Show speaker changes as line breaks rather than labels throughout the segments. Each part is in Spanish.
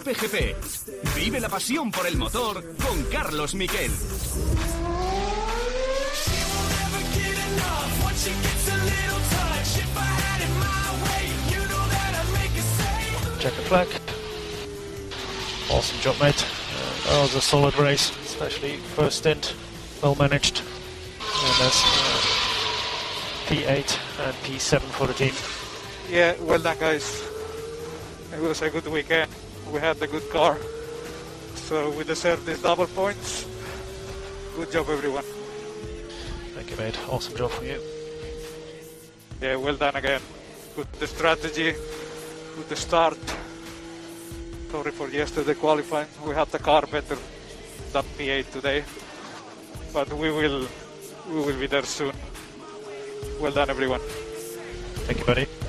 Cope GP. Vive la pasión por el motor con Carlos Miquel.
Check the flag. Awesome job, mate. Uh, that was a solid race, especially first stint, well managed. And that's uh, P8 and P7 for the team.
Yeah, well done, guys. It was a good weekend. We had a good car, so we deserve these double points. Good job, everyone.
Thank you, mate. Awesome job from you.
Yeah, well done again. Good the strategy, good the start. Sorry for yesterday qualifying. We had the car better than P8 today, but we will we will be there soon. Well done, everyone.
Thank you, buddy.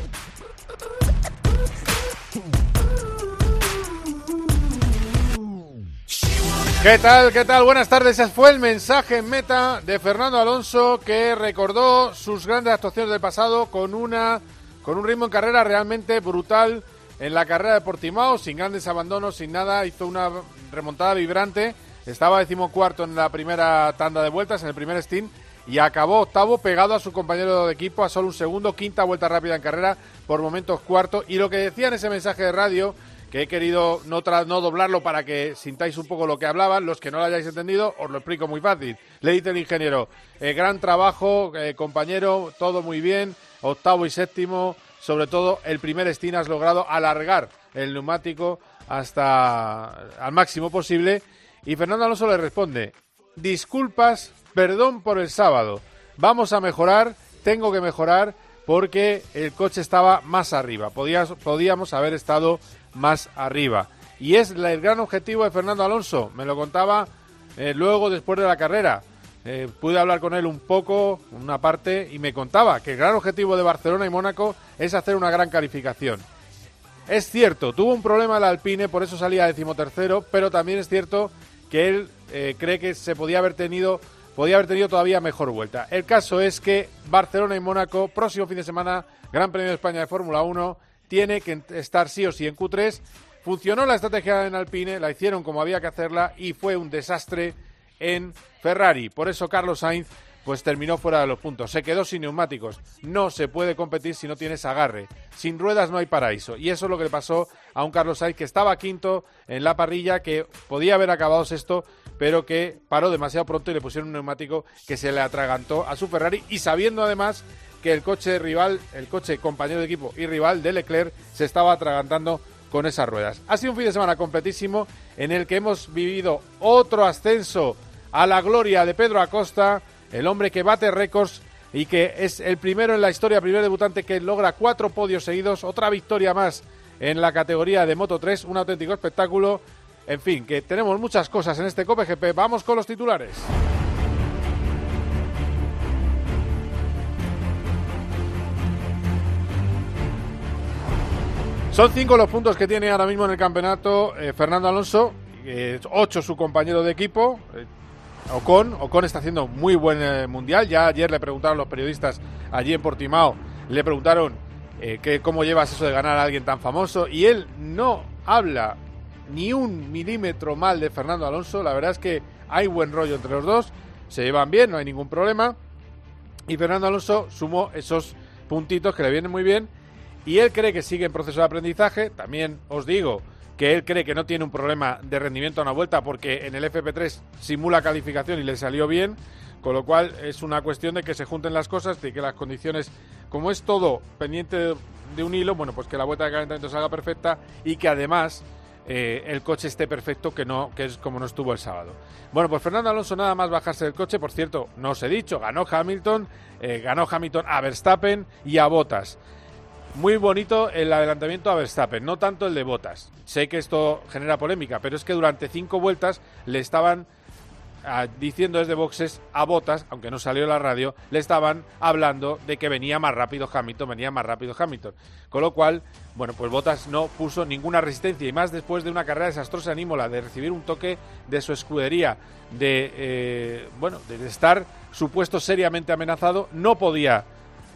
¿Qué tal? ¿Qué tal? Buenas tardes. Ese fue el mensaje en meta de Fernando Alonso que recordó sus grandes actuaciones del pasado con una con un ritmo en carrera realmente brutal en la carrera de Portimao, sin grandes abandonos, sin nada, hizo una remontada vibrante. Estaba decimocuarto en la primera tanda de vueltas, en el primer stint, y acabó octavo pegado a su compañero de equipo a solo un segundo, quinta vuelta rápida en carrera, por momentos cuarto. Y lo que decía en ese mensaje de radio que he querido no, no doblarlo para que sintáis un poco lo que hablaban. Los que no lo hayáis entendido, os lo explico muy fácil. Le dice el ingeniero, eh, gran trabajo, eh, compañero, todo muy bien, octavo y séptimo, sobre todo el primer Steam has logrado alargar el neumático hasta al máximo posible. Y Fernando Alonso le responde, disculpas, perdón por el sábado, vamos a mejorar, tengo que mejorar porque el coche estaba más arriba, podíamos haber estado más arriba. Y es el gran objetivo de Fernando Alonso. Me lo contaba eh, luego, después de la carrera. Eh, pude hablar con él un poco, una parte, y me contaba que el gran objetivo de Barcelona y Mónaco es hacer una gran calificación. Es cierto, tuvo un problema el Alpine, por eso salía decimotercero, pero también es cierto que él eh, cree que se podía haber tenido podía haber tenido todavía mejor vuelta. El caso es que Barcelona y Mónaco, próximo fin de semana, Gran Premio de España de Fórmula 1, tiene que estar sí o sí en Q3. Funcionó la estrategia en Alpine, la hicieron como había que hacerla y fue un desastre en Ferrari. Por eso Carlos Sainz pues terminó fuera de los puntos. Se quedó sin neumáticos. No se puede competir si no tienes agarre. Sin ruedas no hay paraíso. Y eso es lo que le pasó a un Carlos Sainz que estaba quinto en la parrilla, que podía haber acabado sexto, pero que paró demasiado pronto y le pusieron un neumático que se le atragantó a su Ferrari y sabiendo además que el coche rival, el coche compañero de equipo y rival de Leclerc se estaba atragantando con esas ruedas. Ha sido un fin de semana completísimo en el que hemos vivido otro ascenso a la gloria de Pedro Acosta, el hombre que bate récords y que es el primero en la historia, primer debutante que logra cuatro podios seguidos, otra victoria más en la categoría de Moto 3, un auténtico espectáculo. En fin, que tenemos muchas cosas en este Cope GP. Vamos con los titulares. Son cinco los puntos que tiene ahora mismo en el campeonato eh, Fernando Alonso, eh, ocho su compañero de equipo. Eh, Ocon, Ocon está haciendo muy buen mundial. Ya ayer le preguntaron los periodistas allí en Portimao, le preguntaron que cómo llevas eso de ganar a alguien tan famoso y él no habla ni un milímetro mal de Fernando Alonso. La verdad es que hay buen rollo entre los dos, se llevan bien, no hay ningún problema. Y Fernando Alonso sumó esos puntitos que le vienen muy bien y él cree que sigue en proceso de aprendizaje. También os digo que él cree que no tiene un problema de rendimiento a una vuelta porque en el FP3 simula calificación y le salió bien, con lo cual es una cuestión de que se junten las cosas, de que las condiciones, como es todo pendiente de, un hilo, bueno, pues que la vuelta de calentamiento salga perfecta y que además eh, el coche esté perfecto, que no que es como no estuvo el sábado. Bueno, pues Fernando Alonso nada más bajarse del coche, por cierto, no os he dicho, ganó Hamilton, eh, ganó Hamilton a Verstappen y a Bottas muy bonito el adelantamiento a Verstappen, no tanto el de Botas. Sé que esto genera polémica, pero es que durante cinco vueltas le estaban ah, diciendo desde boxes a Botas, aunque no salió la radio, le estaban hablando de que venía más rápido Hamilton, venía más rápido Hamilton. Con lo cual, bueno, pues Botas no puso ninguna resistencia y más después de una carrera desastrosa en Imola, de recibir un toque de su escudería, de, eh, bueno, de estar supuesto seriamente amenazado, no podía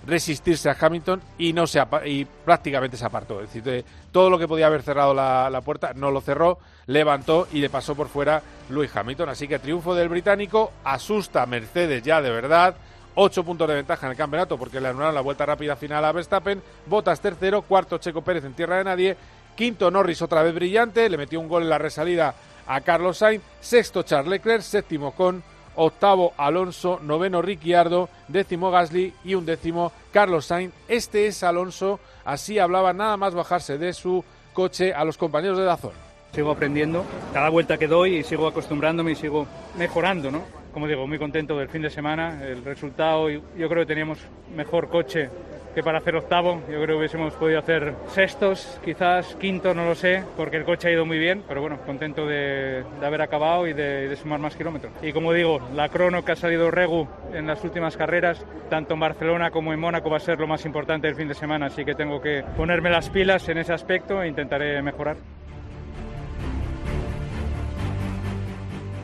resistirse a Hamilton y no se y prácticamente se apartó. Es decir, todo lo que podía haber cerrado la, la, puerta no lo cerró, levantó y le pasó por fuera Lewis Hamilton. Así que triunfo del británico, asusta a Mercedes ya de verdad. Ocho puntos de ventaja en el campeonato porque le anularon la vuelta rápida final a Verstappen. Botas tercero, cuarto Checo Pérez en tierra de nadie. Quinto Norris otra vez brillante, le metió un gol en la resalida a Carlos Sainz. Sexto Charles Leclerc, séptimo con octavo Alonso, noveno Ricciardo, décimo Gasly y un décimo Carlos Sainz. Este es Alonso, así hablaba nada más bajarse de su coche a los compañeros de Dazón.
Sigo aprendiendo cada vuelta que doy y sigo acostumbrándome y sigo mejorando, ¿no? Como digo, muy contento del fin de semana, el resultado, yo creo que teníamos mejor coche que para hacer octavo. Yo creo que hubiésemos podido hacer sextos, quizás quinto, no lo sé, porque el coche ha ido muy bien, pero bueno, contento de, haber acabado y de, sumar más kilómetros. Y como digo, la crono que ha salido Regu en las últimas carreras, tanto en Barcelona como en Mónaco, va a ser lo más importante del fin de semana, así que tengo que ponerme las pilas en ese aspecto e intentaré mejorar.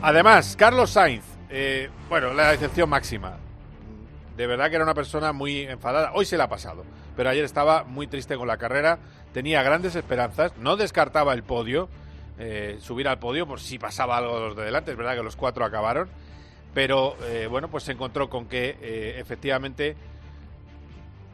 Además, Carlos Sainz, eh, bueno, la excepción máxima de verdad que era una persona muy enfadada. Hoy se le ha pasado, pero ayer estaba muy triste con la carrera, tenía grandes esperanzas, no descartaba el podio, eh, subir al podio por si pasaba algo de los de delante. Es verdad que los cuatro acabaron, pero eh, bueno, pues se encontró con que eh, efectivamente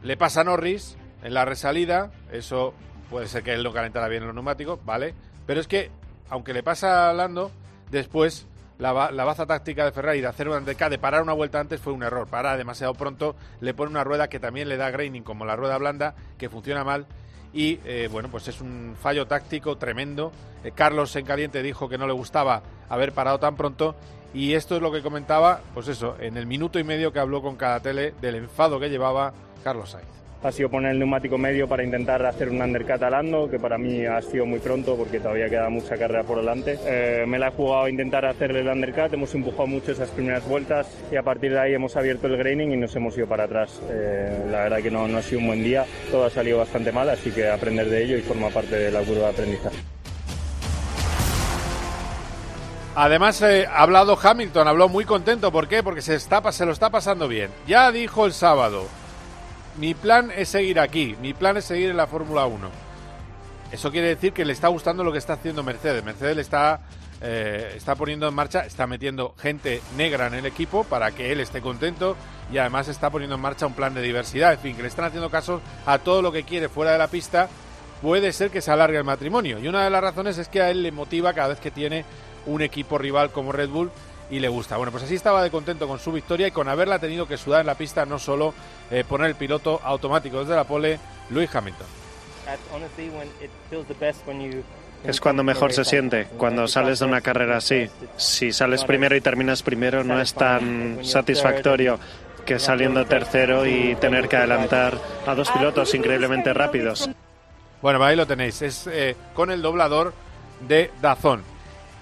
le pasa a Norris en la resalida, eso puede ser que él no calentara bien los neumáticos, ¿vale? Pero es que, aunque le pasa a Lando, después la, baza táctica de Ferrari de hacer un undercut, de parar una vuelta antes fue un error. Para demasiado pronto, le pone una rueda que también le da graining como la rueda blanda, que funciona mal. Y eh, bueno, pues es un fallo táctico tremendo. Eh, Carlos en caliente dijo que no le gustaba haber parado tan pronto. Y esto es lo que comentaba, pues eso, en el minuto y medio que habló con cada tele del enfado que llevaba Carlos Sainz
ha sido poner el neumático medio para intentar hacer un undercut al Lando, que para mí ha sido muy pronto porque todavía queda mucha carrera por delante. Eh, me la he jugado a intentar hacerle el undercut, hemos empujado mucho esas primeras vueltas y a partir de ahí hemos abierto el graining y nos hemos ido para atrás. Eh, la verdad que no, no ha sido un buen día, todo ha salido bastante mal, así que aprender de ello y forma parte de la curva de aprendizaje.
Además, eh, ha hablado Hamilton, habló muy contento. ¿Por qué? Porque se, está, se lo está pasando bien. Ya dijo el sábado, mi plan es seguir aquí, mi plan es seguir en la Fórmula 1. Eso quiere decir que le está gustando lo que está haciendo Mercedes. Mercedes le está, eh, está poniendo en marcha, está metiendo gente negra en el equipo para que él esté contento y además está poniendo en marcha un plan de diversidad. En fin, que le están haciendo caso a todo lo que quiere fuera de la pista. Puede ser que se alargue el matrimonio. Y una de las razones es que a él le motiva cada vez que tiene un equipo rival como Red Bull y le gusta. Bueno, pues así estaba de contento con su victoria y con haberla tenido que sudar en la pista, no solo eh, poner el piloto automático desde la pole, Luis Hamilton.
Es cuando mejor se siente, cuando sales de una carrera así. Si sales primero y terminas primero no es tan satisfactorio que saliendo tercero y tener que adelantar a dos pilotos increíblemente rápidos.
Bueno, ahí lo tenéis, es eh, con el doblador de Dazón.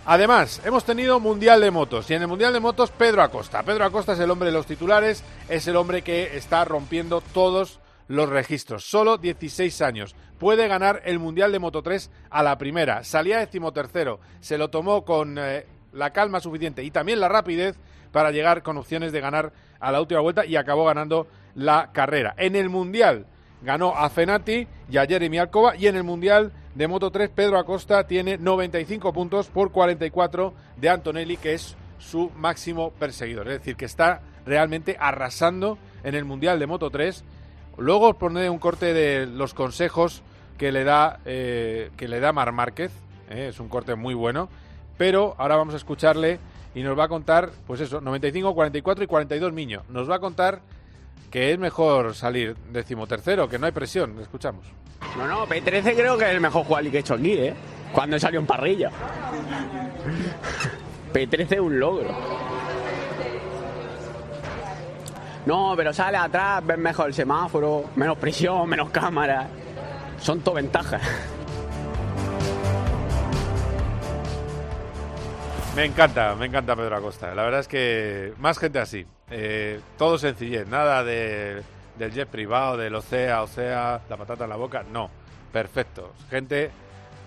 Además, hemos tenido Mundial de Motos y en el Mundial de Motos Pedro Acosta. Pedro Acosta es el hombre de los titulares, es el hombre que está rompiendo todos los registros. Solo 16 años. Puede ganar el Mundial de Moto 3 a la primera. Salía decimotercero. Se lo tomó con eh, la calma suficiente y también la rapidez para llegar con opciones de ganar a la última vuelta y acabó ganando la carrera. En el Mundial ganó a Fenati y a Jeremy Alcoba y en el Mundial de Moto 3, Pedro Acosta tiene 95 puntos por 44 de Antonelli, que es su máximo perseguidor. Es decir, que está realmente arrasando en el Mundial de Moto 3. Luego os pondré un corte de los consejos que le da, eh, que le da Mar Márquez. Eh, es un corte muy bueno. Pero ahora vamos a escucharle y nos va a contar, pues eso, 95, 44 y 42 niños. Nos va a contar que es mejor salir decimotercero, que no hay presión. Escuchamos.
No, no, P13 creo que es el mejor jugador que he hecho aquí, ¿eh? Cuando salió en parrilla. P13 es un logro. No, pero sale atrás, ves mejor el semáforo, menos presión, menos cámara. Son todo ventajas.
Me encanta, me encanta Pedro Acosta. La verdad es que más gente así. Eh, todo sencillez, nada de, del jet privado, del Ocea, Ocea, la patata en la boca. No, perfecto. Gente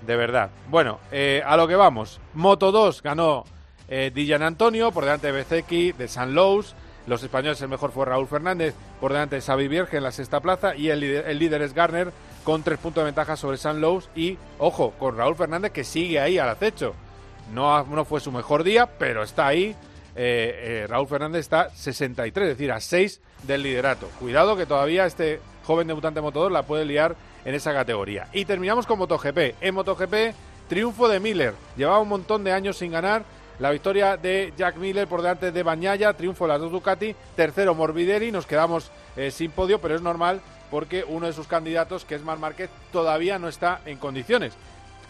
de verdad. Bueno, eh, a lo que vamos. Moto 2 ganó eh, Antonio por delante de BCX, de San Lowe's. Los españoles el mejor fue Raúl Fernández, por delante de Xavi Vierge en la sexta plaza y el líder, es Garner con tres puntos de ventaja sobre San Lowe's y, ojo, con Raúl Fernández que sigue ahí al acecho. No, no fue su mejor día, pero está ahí. Eh, eh, Raúl Fernández está 63, es decir, a 6 del liderato. Cuidado que todavía este joven debutante motor la puede liar en esa categoría. Y terminamos con MotoGP. En MotoGP, triunfo de Miller. Llevaba un montón de años sin ganar. La victoria de Jack Miller por delante de Bañaya, triunfo de las dos Ducati, tercero Morbidelli, nos quedamos eh, sin podio, pero es normal porque uno de sus candidatos, que es Mar Márquez, todavía no está en condiciones.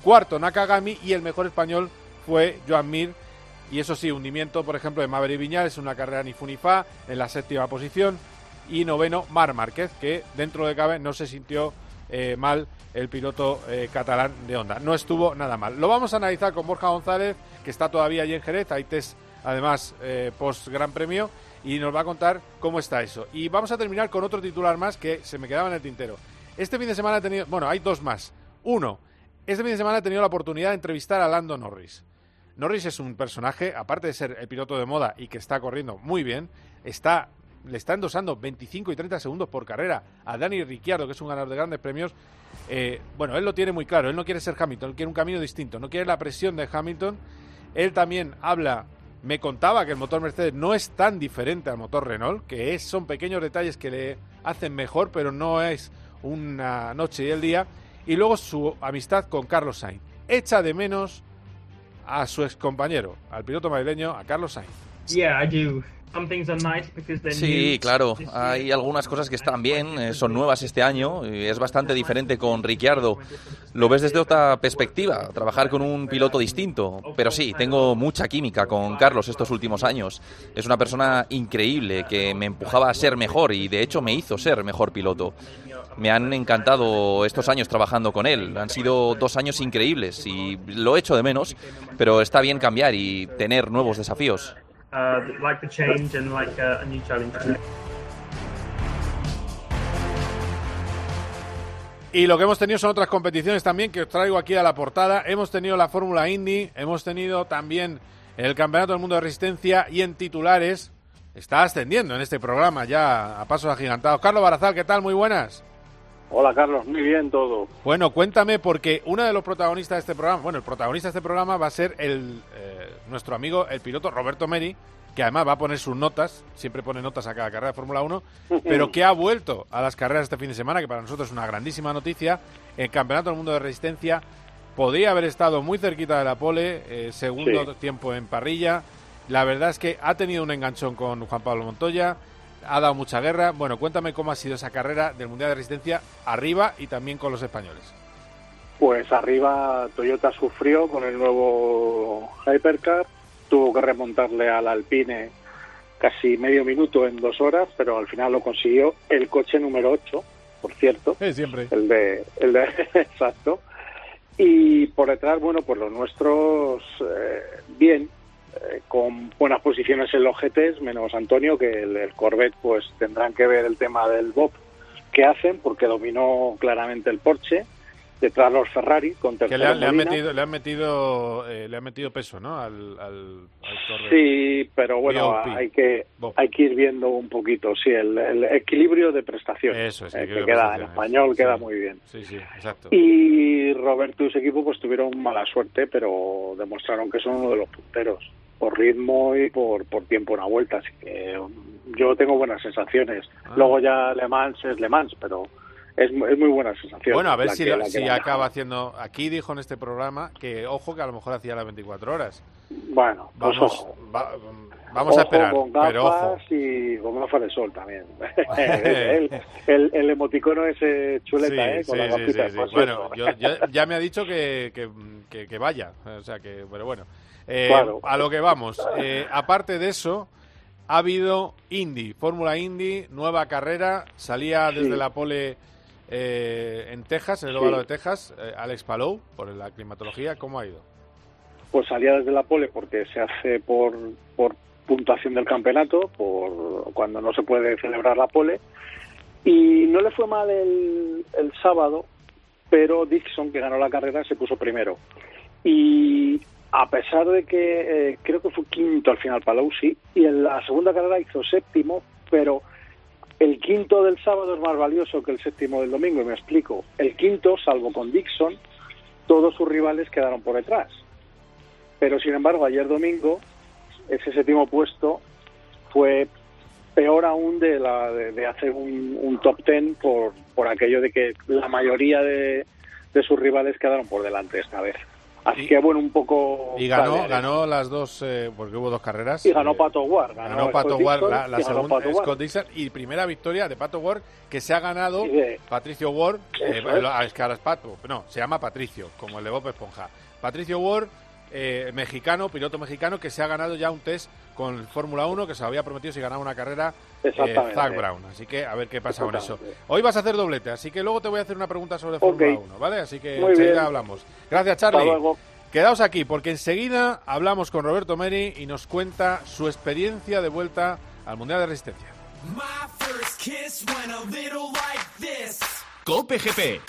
Cuarto Nakagami y el mejor español fue Joan Mir. Y eso sí, hundimiento, por ejemplo, de Maverick Viñales, una carrera ni funifa en la séptima posición. Y noveno, Mar Márquez, que dentro de cabe no se sintió eh, mal el piloto eh, catalán de Honda. No estuvo nada mal. Lo vamos a analizar con Borja González, que está todavía allí en Jerez. Hay test, además, eh, post Gran Premio. Y nos va a contar cómo está eso. Y vamos a terminar con otro titular más que se me quedaba en el tintero. Este fin de semana he tenido. Bueno, hay dos más. Uno, este fin de semana he tenido la oportunidad de entrevistar a Lando Norris. Norris es un personaje, aparte de ser el piloto de moda y que está corriendo muy bien, está le está endosando 25 y 30 segundos por carrera a Dani Ricciardo, que es un ganador de grandes premios. Eh, bueno, él lo tiene muy claro, él no quiere ser Hamilton, él quiere un camino distinto, no quiere la presión de Hamilton. Él también habla, me contaba que el motor Mercedes no es tan diferente al motor Renault, que es, son pequeños detalles que le hacen mejor, pero no es una noche y el día. Y luego su amistad con Carlos Sainz. Echa de menos a su ex compañero, al piloto madrileño, a Carlos Sainz.
Yeah, I do. Sí, claro. Hay algunas cosas que están bien, eh, son nuevas este año. Y es bastante diferente con Ricciardo. Lo ves desde otra perspectiva, trabajar con un piloto distinto. Pero sí, tengo mucha química con Carlos estos últimos años. Es una persona increíble que me empujaba a ser mejor y de hecho me hizo ser mejor piloto. Me han encantado estos años trabajando con él. Han sido dos años increíbles y lo echo de menos, pero está bien cambiar y tener nuevos desafíos. Uh, like the change and like a, new challenge.
Y lo que hemos tenido son otras competiciones también que os traigo aquí a la portada. Hemos tenido la Fórmula Indy, hemos tenido también el Campeonato del Mundo de Resistencia y en titulares está ascendiendo en este programa ya a pasos agigantados. Carlos Barazal, ¿qué tal? Muy buenas.
Hola Carlos, muy bien todo.
Bueno, cuéntame porque uno de los protagonistas de este programa, bueno, el protagonista de este programa va a ser el eh, nuestro amigo, el piloto Roberto Meri, que además va a poner sus notas, siempre pone notas a cada carrera de Fórmula 1, pero que ha vuelto a las carreras este fin de semana, que para nosotros es una grandísima noticia. El Campeonato del Mundo de Resistencia podría haber estado muy cerquita de la pole, eh, segundo tiempo en parrilla. La verdad es que ha tenido un enganchón con Juan Pablo Montoya, ha dado mucha guerra. Bueno, cuéntame cómo ha sido esa carrera del Mundial de Resistencia arriba y también con los españoles.
Pues arriba Toyota sufrió con el nuevo Hypercar, tuvo que remontarle al Alpine casi medio minuto en dos horas, pero al final lo consiguió el coche número 8, por cierto.
siempre.
El de, el de exacto. Y por detrás, bueno, pues los nuestros, eh, bien, eh, con buenas posiciones en los GTs, menos Antonio, que el, Corvette pues tendrán que ver el tema del Bob que hacen, porque dominó claramente el Porsche detrás los Ferrari con
que le, han metido le han metido eh, le han metido peso no al, al,
sí pero bueno hay que hay que ir viendo un poquito sí el, equilibrio de prestaciones
eso eh,
que queda en español queda muy bien.
Sí sí exacto.
Y Roberto y su equipo pues tuvieron mala suerte pero demostraron que son uno de los punteros por ritmo y por, por tiempo una vuelta. Así que yo tengo buenas sensaciones. Ah. Luego ya Le Mans es Le Mans, pero es, es muy buena sensación.
Bueno, a ver si, si acaba haciendo. Aquí dijo en este programa que, ojo, que a lo mejor hacía las 24 horas.
Bueno, pues
vamos, vamos a esperar.
Con
pero ojo.
y con gafas de sol también. el, el, emoticono ese chuleta, ¿eh? Con la
pues Bueno, yo, ya me ha dicho que, que, que, vaya. O sea que, pero bueno. Eh, a lo que vamos. Eh, aparte de eso, ha habido Indy, Fórmula Indy, nueva carrera. Salía desde la pole eh, en Texas, en el óvalo de Texas, Alex Palou, por la climatología. ¿Cómo ha ido?
Pues salía desde la pole porque se hace por, por puntuación del campeonato, por cuando no se puede celebrar la pole. Y no le fue mal el, el sábado, pero Dixon, que ganó la carrera, se puso primero. Y a pesar de que eh, creo que fue quinto al final Palousi y en la segunda carrera hizo séptimo, pero el quinto del sábado es más valioso que el séptimo del domingo, y me explico. El quinto, salvo con Dixon, todos sus rivales quedaron por detrás. Pero sin embargo, ayer domingo, ese séptimo puesto fue peor aún de, la, de, hacer un, top ten por, por aquello de que la mayoría de sus rivales quedaron por delante esta vez. Así que bueno, un poco...
Y ganó, ganó las dos, eh, porque hubo dos carreras.
Y ganó eh, Pato Ward.
Ganó, Pato Ward, la, segunda Scott Dixon, y primera victoria de Pato Ward que se ha ganado Patricio Ward. Eh, es. que ahora es Pato, no, se llama Patricio, como el de Bob Esponja. Patricio Ward, mexicano, piloto mexicano, que se ha ganado ya un test con Fórmula 1, que se había prometido si ganaba una carrera Zach Brown. Así que a ver qué pasa con eso. Hoy vas a hacer doblete, así que luego te voy a hacer una pregunta sobre Fórmula 1, ¿vale? Así que enseguida hablamos. Gracias, Charlie. Quedaos aquí porque enseguida hablamos con Roberto Meri y nos cuenta su experiencia de vuelta al Mundial de Resistencia.
Cope GP.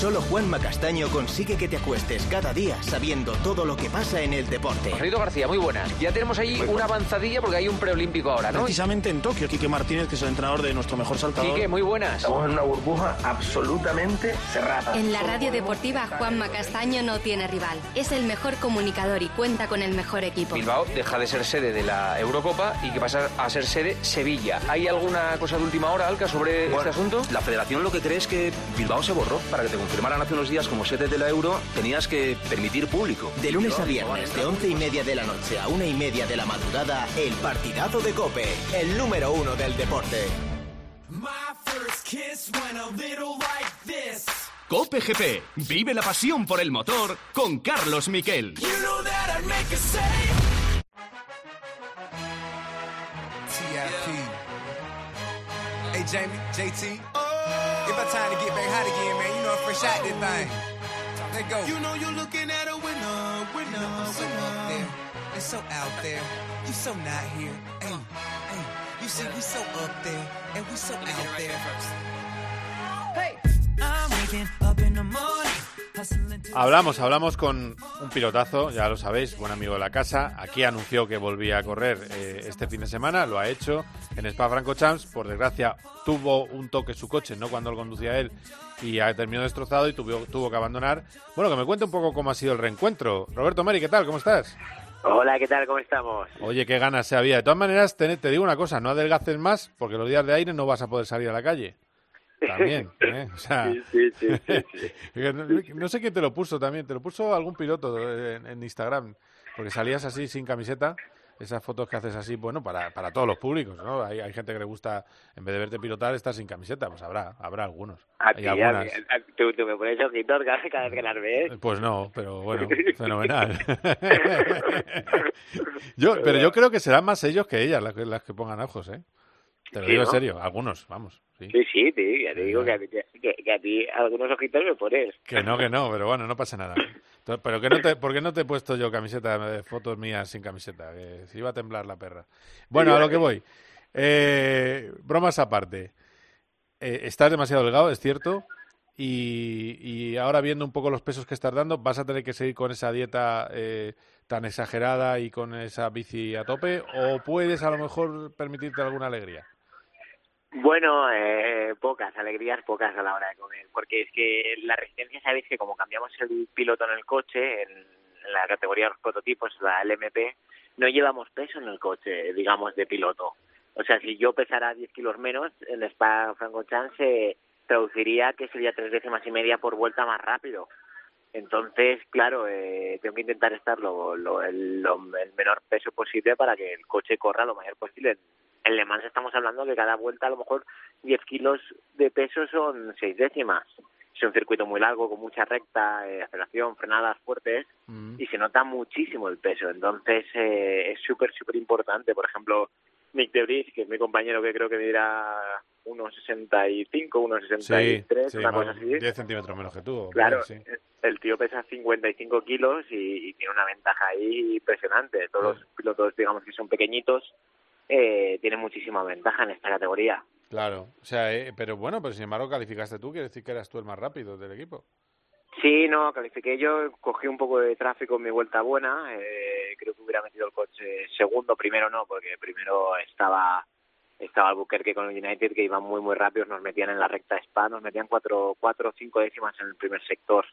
Solo Juan Macastaño consigue que te acuestes cada día sabiendo todo lo que pasa en el deporte.
Marito García, muy buenas. Ya tenemos ahí una avanzadilla porque hay un preolímpico ahora, ¿no?
Precisamente en Tokio, Quique Martínez, que es el entrenador de nuestro mejor saltador.
Quique, muy buenas.
Estamos en una burbuja absolutamente cerrada.
En la radio deportiva, Juan Macastaño no tiene rival. Es el mejor comunicador y cuenta con el mejor equipo.
Bilbao deja de ser sede de la Eurocopa y que pasa a ser sede Sevilla. ¿Hay alguna cosa de última hora, Alca, sobre este asunto?
La federación lo que cree es que Bilbao se borró para que te confirmaran hace unos días como sede de la Euro, tenías que permitir público.
De lunes a viernes, de once y media de la noche a una y media de la madrugada, el partidazo de Cope, el número uno del deporte. Cope GP, vive la pasión por el motor con Carlos Miquel. Hey Jamie, JT. It's about time to get back hot again, man. You know I fresh out this thing. Let go. You know you're looking at a winner, winner, you know, so winner. Up there. It's so out there. You so not here. Hey, hey. You see, we so up there, and we so out there.
Hey. I'm waking up in the morning. Hablamos, hablamos con un pilotazo, ya lo sabéis, buen amigo de la casa. Aquí anunció que volvía a correr eh, este fin de semana, lo ha hecho en Spa Francorchamps. Por desgracia, tuvo un toque su coche, no cuando lo conducía él, y ha terminado destrozado y tuvo, tuvo que abandonar. Bueno, que me cuente un poco cómo ha sido el reencuentro. Roberto Meri, ¿qué tal? ¿Cómo estás?
Hola, ¿qué tal? ¿Cómo estamos?
Oye, qué ganas se había. De todas maneras, te, te digo una cosa, no adelgaces más, porque los días de aire no vas a poder salir a la calle. También, ¿eh? O sea, sí, sí, sí, no, sé quién te lo puso también, te lo puso algún piloto en, Instagram, porque salías así sin camiseta, esas fotos que haces así, bueno, para, para todos los públicos, ¿no? Hay, hay gente que le gusta, en vez de verte pilotar, estar sin camiseta, pues habrá, habrá algunos.
A ti, ¿tú, me pones ojitos cada vez que las ves.
Pues no, pero bueno, fenomenal. yo, pero yo creo que serán más ellos que ellas las que, las que pongan ojos, ¿eh? Te lo digo en serio, algunos, vamos.
Sí, sí, sí, ya te digo que a, ti, que, a ti algunos ojitos me pones.
Que no, que no, pero bueno, no pasa nada. Pero que no te, ¿por qué no te he puesto yo camiseta de fotos mías sin camiseta? Que se iba a temblar la perra. Bueno, a lo que voy. Eh, bromas aparte. Eh, estás demasiado delgado, es cierto. Y, y, ahora viendo un poco los pesos que estás dando, ¿vas a tener que seguir con esa dieta eh, tan exagerada y con esa bici a tope? ¿O puedes a lo mejor permitirte alguna alegría?
Bueno, eh, pocas alegrías, pocas a la hora de comer, porque es que la resistencia, sabéis que como cambiamos el piloto en el coche, en, la categoría de los prototipos, la LMP, no llevamos peso en el coche, digamos, de piloto. O sea, si yo pesara 10 kilos menos, en Spa Francorchamps se traduciría que sería tres décimas y media por vuelta más rápido. Entonces, claro, eh, tengo que intentar estar lo, lo, el, el menor peso posible para que el coche corra lo mayor posible en Le Mans estamos hablando que cada vuelta a lo mejor 10 kilos de peso son 6 décimas. Es un circuito muy largo, con mucha recta, eh, aceleración, frenadas fuertes, mm. y se nota muchísimo el peso. Entonces eh, es súper, súper importante. Por ejemplo, Nick de que es mi compañero que creo que dirá 1,65, 1,63, sí, una cosa así.
10 centímetros menos que tú.
Claro, el tío pesa 55 kilos y, y, tiene una ventaja ahí impresionante. Todos los pilotos, digamos que son pequeñitos, eh, tiene muchísima ventaja en esta categoría.
Claro, o sea, eh, pero bueno, pero sin embargo calificaste tú, quiere decir que eras tú el más rápido del equipo.
Sí, no, califiqué yo, cogí un poco de tráfico en mi vuelta buena, eh, creo que hubiera metido el coche segundo, primero no, porque primero estaba estaba Albuquerque con el United que iban muy muy rápidos, nos metían en la recta spa, nos metían cuatro, cuatro o cinco décimas en el primer sector.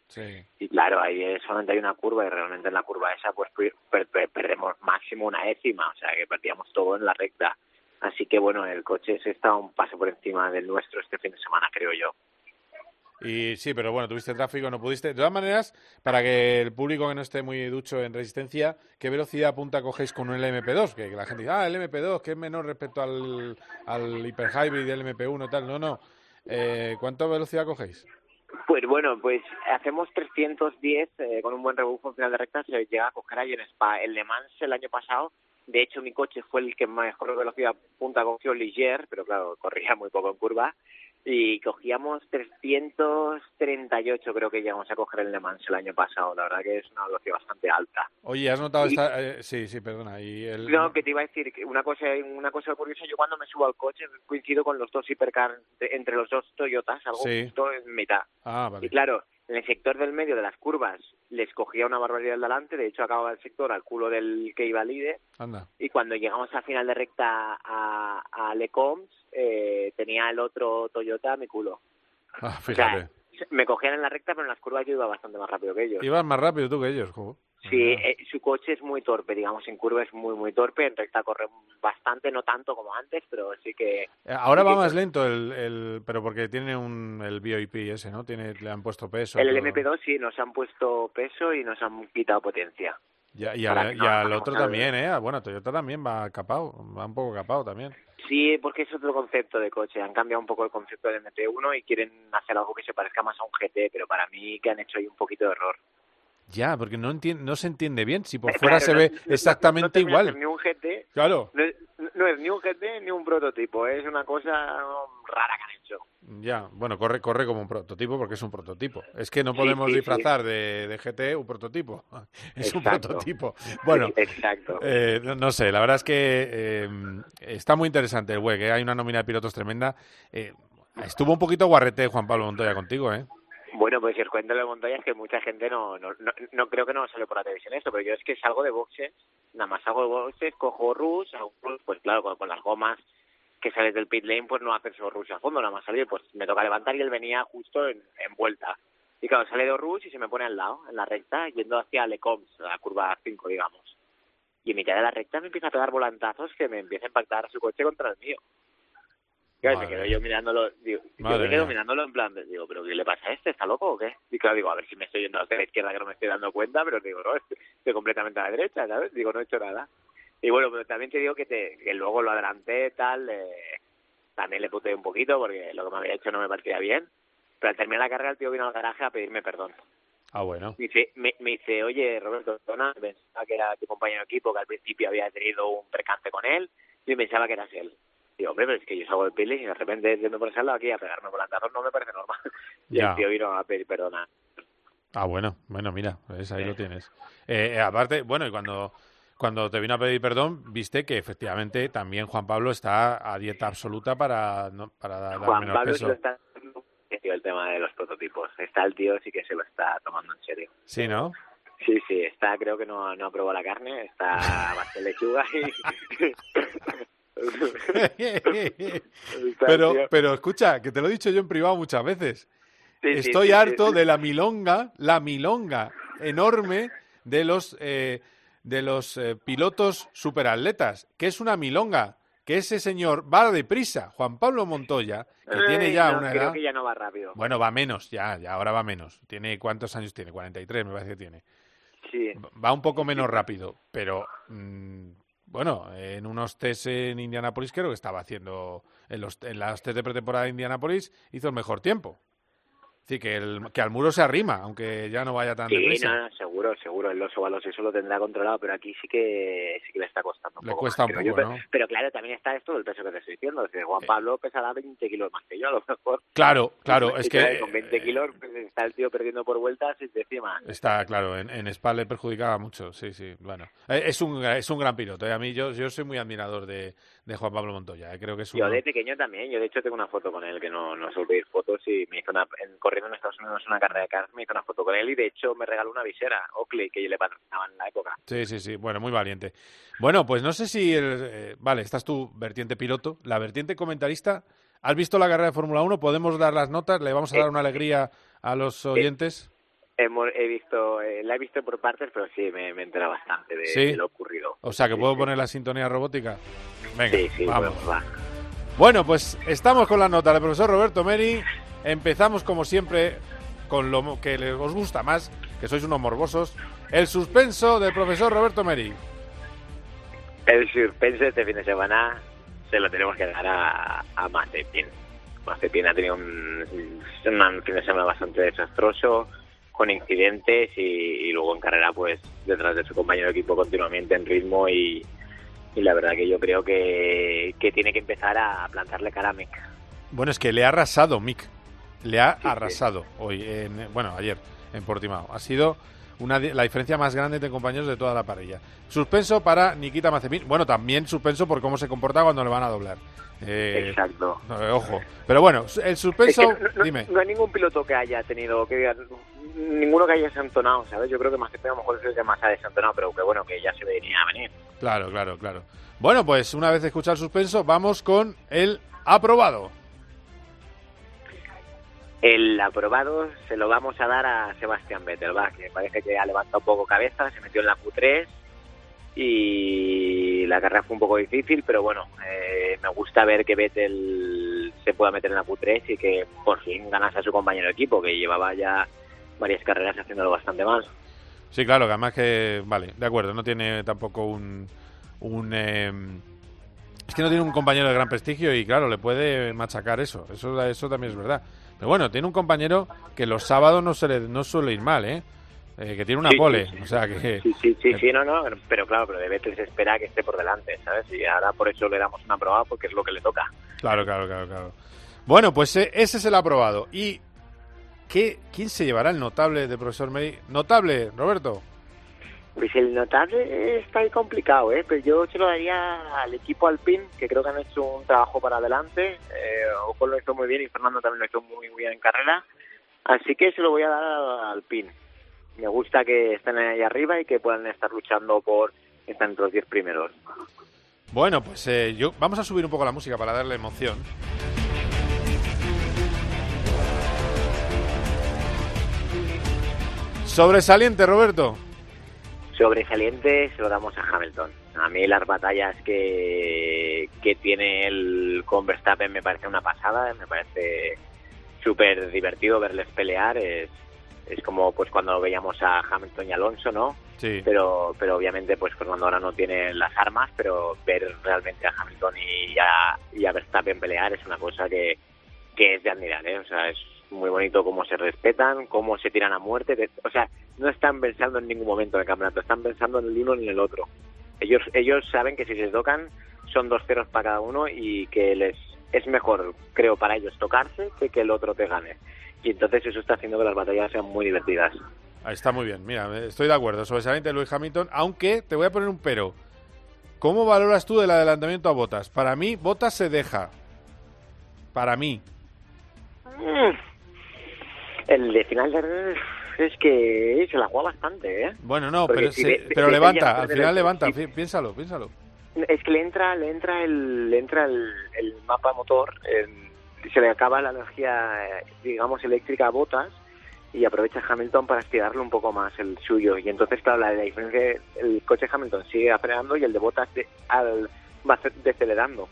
Y claro, ahí solamente hay una curva y realmente en la curva esa pues perdemos máximo una décima, o sea que perdíamos todo en la recta. Así que bueno, el coche se está un paso por encima del nuestro este fin de semana, creo yo.
Y sí, pero bueno, tuviste tráfico, no pudiste. De todas maneras, para que el público que no esté muy ducho en resistencia, ¿qué velocidad punta cogéis con un LMP2? Que, la gente dice, ah, el MP2, que es menor respecto al, al Hyper Hybrid del MP1 y tal. No, no. Eh, ¿Cuánta velocidad cogéis?
Pues bueno, pues hacemos 310 eh, con un buen rebufo en final de recta, se llega a coger ahí en Spa. El Le Mans el año pasado, de hecho mi coche fue el que mejor velocidad punta cogió Ligier, pero claro, corría muy poco en curva y cogíamos 338 creo que llegamos a coger el Le Mans el año pasado. La verdad que es una velocidad bastante alta.
Oye has notado esta eh, sí sí perdona y el...
no que te iba a decir que una cosa una cosa curiosa yo cuando me subo al coche coincido con los dos hipercars entre los dos Toyotas algo justo en mitad.
Ah, vale.
y claro en el sector del medio de las curvas les cogía una barbaridad delante, de hecho acababa el sector al culo del que iba líder.
Anda.
Y cuando llegamos al final de recta a, a Lecoms, eh, tenía el otro Toyota a mi culo.
Ah, fíjate.
me cogían en la recta, pero en las curvas yo iba bastante más rápido que ellos.
Ibas más rápido tú que ellos, ¿cómo?
Sí, eh, su coche es muy torpe, digamos, en curva es muy, muy torpe, en recta corre bastante, no tanto como antes, pero sí que...
Eh, ahora va más lento, el, el, pero porque tiene un, el VIP ese, ¿no? Tiene, le han puesto peso.
El LMP2 sí, nos han puesto peso y nos han quitado potencia.
y, al otro también, ¿eh? Bueno, Toyota también va capado, va un poco capado también.
Sí, porque es otro concepto de coche. Han cambiado un poco el concepto del MP1 y quieren hacer algo que se parezca más a un GT, pero para mí que han hecho ahí un poquito de error.
Ya, porque no, no se entiende bien. Si por fuera se ve exactamente igual.
Ni un GT.
Claro.
No es, ni un GT ni un prototipo. Es una cosa rara que han hecho.
Ya, bueno, corre, corre como un prototipo porque es un prototipo. Es que no podemos disfrazar De, de, GT un prototipo. Es un prototipo. Bueno,
exacto.
Eh, no, sé, la verdad es que eh, está muy interesante el web. ¿eh? Hay una nómina de pilotos tremenda. estuvo un poquito guarrete Juan Pablo Montoya contigo, ¿eh?
Bueno, pues si os cuento de montaña es que mucha gente no, no, no, creo que no sale por la televisión esto, pero yo es que salgo de boxes, nada más salgo de boxes, cojo rush, pues claro, con, las gomas que sales del pit lane, pues no haces rush a fondo, nada más salir, pues me toca levantar y él venía justo en, vuelta. Y claro, sale de rush y se me pone al lado, en la recta, yendo hacia Lecoms, la curva 5, digamos. Y en mitad de la recta me empieza a pegar volantazos que me empieza a impactar su coche contra el mío. Claro, me quedo yo mirándolo, digo, yo me quedo mirándolo en plan, digo, ¿pero qué le pasa a este? ¿Está loco o qué? Y claro, digo, a ver si me estoy yendo hacia la izquierda que no me estoy dando cuenta, pero digo, no, estoy, completamente a la derecha, ¿sabes? Digo, no he hecho nada. Y bueno, pero también te digo que, te, que luego lo adelanté, tal, eh, también le puteé un poquito porque lo que me había hecho no me parecía bien. Pero al terminar la carrera el tío vino al garaje a pedirme perdón.
Ah, bueno.
Me dice, me, dice oye, Roberto, pensaba que era tu compañero de equipo, que al principio había tenido un percance con él, y pensaba que eras él. Digo, hombre, pero es que yo salgo del pili y de repente yendo por ese lado aquí a pegarme volantazos no me parece normal. Y el tío vino a pedir perdona.
Ah, bueno, bueno, mira, pues ahí lo tienes. Eh, eh, aparte, bueno, y cuando, cuando te vino a pedir perdón, viste que efectivamente también Juan Pablo está a dieta absoluta para, no, para dar
Juan Pablo
peso.
está el tema de los prototipos. Está el tío, sí que se lo está tomando en serio.
Sí, ¿no?
Sí, sí, está, creo que no, no aprobó la carne, está más lechuga y...
pero, pero escucha, que te lo he dicho yo en privado muchas veces. Estoy harto de la milonga, la milonga enorme de los eh, de los eh, pilotos superatletas. que es una milonga? Que ese señor va deprisa, Juan Pablo Montoya, que tiene ya una
creo
edad.
que ya no va rápido.
Bueno, va menos, ya, ya ahora va menos. Tiene cuántos años tiene? 43, me parece que tiene.
Sí.
Va un poco menos rápido, pero mm, bueno, en unos test en Indianapolis creo que estaba haciendo, en, los, en las test de pretemporada de Indianapolis hizo el mejor tiempo. Es decir, que, el, que al muro se arrima, aunque ya no vaya tan
sí,
deprisa.
No, seguro seguro. El oso Valos eso lo tendrá controlado, pero aquí sí que sí que le está costando un
le
poco
cuesta
más,
un poco,
yo.
¿no?
pero, pero claro, también está esto del peso que te estoy diciendo. Es decir, Juan Pablo pesará 20 kilos más que yo, a lo mejor.
Claro, claro, es que
Con 20 kilos pues, está el tío perdiendo por vueltas y encima...
Está claro, en, en Spa le perjudicaba mucho, sí, sí. Bueno, Eh, es un, es un gran piloto. eh. A mí yo, yo soy muy admirador de, de Juan Pablo Montoya. eh. Creo que es un...
Yo de pequeño también, yo de hecho tengo una foto con él que no, no suelo pedir fotos y me hizo una, en, corriendo en Estados Unidos una carrera de cars, me hizo una foto con él y de hecho me regaló una visera, Oakley, que yo le patrocinaba en la época.
Sí, sí, sí. Bueno, muy valiente. Bueno, pues no sé si... el- eh, vale, estás tú, vertiente piloto. La vertiente comentarista. ¿Has visto la carrera de Fórmula 1? ¿Podemos dar las notas? ¿Le vamos a dar una alegría a los oyentes?
He visto, eh, la he visto por partes, pero sí, me, me entera bastante de,
Sí.
de lo ocurrido.
O sea, que puedo poner la sintonía robótica. Venga,
Sí, sí,
vamos.
bueno, va.
Bueno, pues estamos con la nota del profesor Roberto Meri. Empezamos, como siempre, con lo que les os gusta más, que sois unos morbosos. El suspenso del profesor Roberto Meri.
El suspense este fin de semana se lo tenemos que dar a, a Mazepin. Mazepin ha tenido un, un fin de semana bastante desastroso, con incidentes y, y luego en carrera pues detrás de su compañero de equipo continuamente en ritmo y, y la verdad que yo creo que, que tiene que empezar a plantarle cara a Mick.
Bueno, es que le ha arrasado Mick. Le ha arrasado hoy, en, bueno, ayer, en Portimao. Ha sido una, la diferencia más grande de compañeros de toda la parrilla. Suspenso para Nikita Mazepin. Bueno, también suspenso por cómo se comporta cuando le van a doblar. Eh,
Exacto.
no, ojo. Pero bueno, el suspenso,
Es que no, no-
dime.
no hay ningún piloto que haya tenido, que diga, ninguno que haya desentonado, ¿sabes? Yo creo que Mazepin a lo mejor es el que más ha desentonado, pero que bueno, que ya se venía a venir.
Claro, claro, claro. Bueno, pues una vez escuchado el suspenso, vamos con el aprobado.
El aprobado se lo vamos a dar a Sebastián Vettel, va, que parece que ha levantado un poco cabeza, se metió en la Q3 y la carrera fue un poco difícil, pero bueno, eh, me gusta ver que Vettel se pueda meter en la Q3 y que por fin ganase a su compañero de equipo, que llevaba ya varias carreras haciéndolo bastante mal.
Sí, claro, que además que, vale, de acuerdo, no tiene tampoco un... un eh, es que no tiene un compañero de gran prestigio y claro, le puede machacar eso, eso, eso también es verdad. Pero bueno, tiene un compañero que los sábados no, se le, no suele ir mal, ¿eh? Eh, que tiene una
Sí, sí,
pole,
sí.
o sea que...
Sí, sí, sí, sí, no, no, pero claro, pero de Vettel se espera que esté por delante, ¿sabes? Y ahora por eso le damos una aprobado porque es lo que le toca.
Claro, claro, claro, claro. Bueno, pues eh, ese es el aprobado. ¿Y qué, quién se llevará el notable de profesor Meri? Notable, Roberto.
Pues el notable está ahí complicado, ¿eh? Pero yo se lo daría al equipo Alpine, que creo que han hecho un trabajo para adelante. Eh, Ocon lo hizo muy bien y Fernando también lo hizo muy bien en carrera. Así que se lo voy a dar al Alpine. Me gusta que estén ahí arriba y que puedan estar luchando por estar entre los 10 primeros.
Bueno, pues eh, yo vamos a subir un poco la música para darle emoción. Sobresaliente, Roberto.
Sobresaliente se lo damos a Hamilton. A mí las batallas que, que tiene él con Verstappen me parece una pasada, me parece súper divertido verles pelear. Es, es como pues cuando veíamos a Hamilton y Alonso, ¿no?
Sí.
Pero, pero obviamente pues Fernando ahora no tiene las armas, pero ver realmente a Hamilton y a, y a Verstappen pelear es una cosa que, que es de admirar, ¿eh? O sea, es muy bonito cómo se respetan, cómo se tiran a muerte. o sea, no están pensando en ningún momento del campeonato, están pensando en el uno ni en el otro. Ellos, ellos saben que si se tocan son dos ceros para cada uno y que les es mejor, creo, para ellos tocarse que que el otro te gane. Y entonces eso está haciendo que las batallas sean muy divertidas.
Ahí está muy bien, mira, estoy de acuerdo. Sobresaliente Luis Hamilton, aunque te voy a poner un pero. ¿Cómo valoras tú el adelantamiento a Botas? Para mí, Botas se deja. Para mí.
Mm. El de final de es que se la juega bastante, ¿eh?
Bueno, no,
Porque
pero,
si
se-
ve-
pero
ve-
levanta, al final levanta.
sí.
Piénsalo, piénsalo.
Es que le entra, le entra el, le entra el, el mapa motor, se le acaba la energía, digamos, eléctrica a botas y aprovecha Hamilton para estirarlo un poco más el suyo. Y entonces, claro, la, la diferencia el coche Hamilton sigue frenando y el de botas de- al- va ce- decelerando.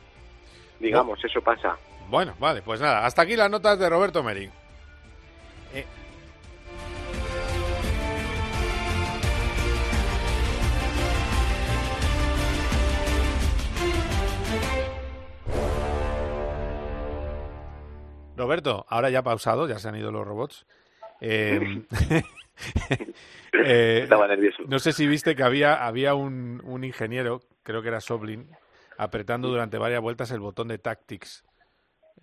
Digamos, eso pasa.
Bueno, vale, pues nada, hasta aquí las notas de Roberto Meri. Eh, Roberto, ahora ya pausado, ya se han ido los robots. Eh, Eh, Estaba nervioso. No sé si viste que había, había un, un ingeniero, creo que era Soblin, apretando durante varias vueltas el botón de Tactics,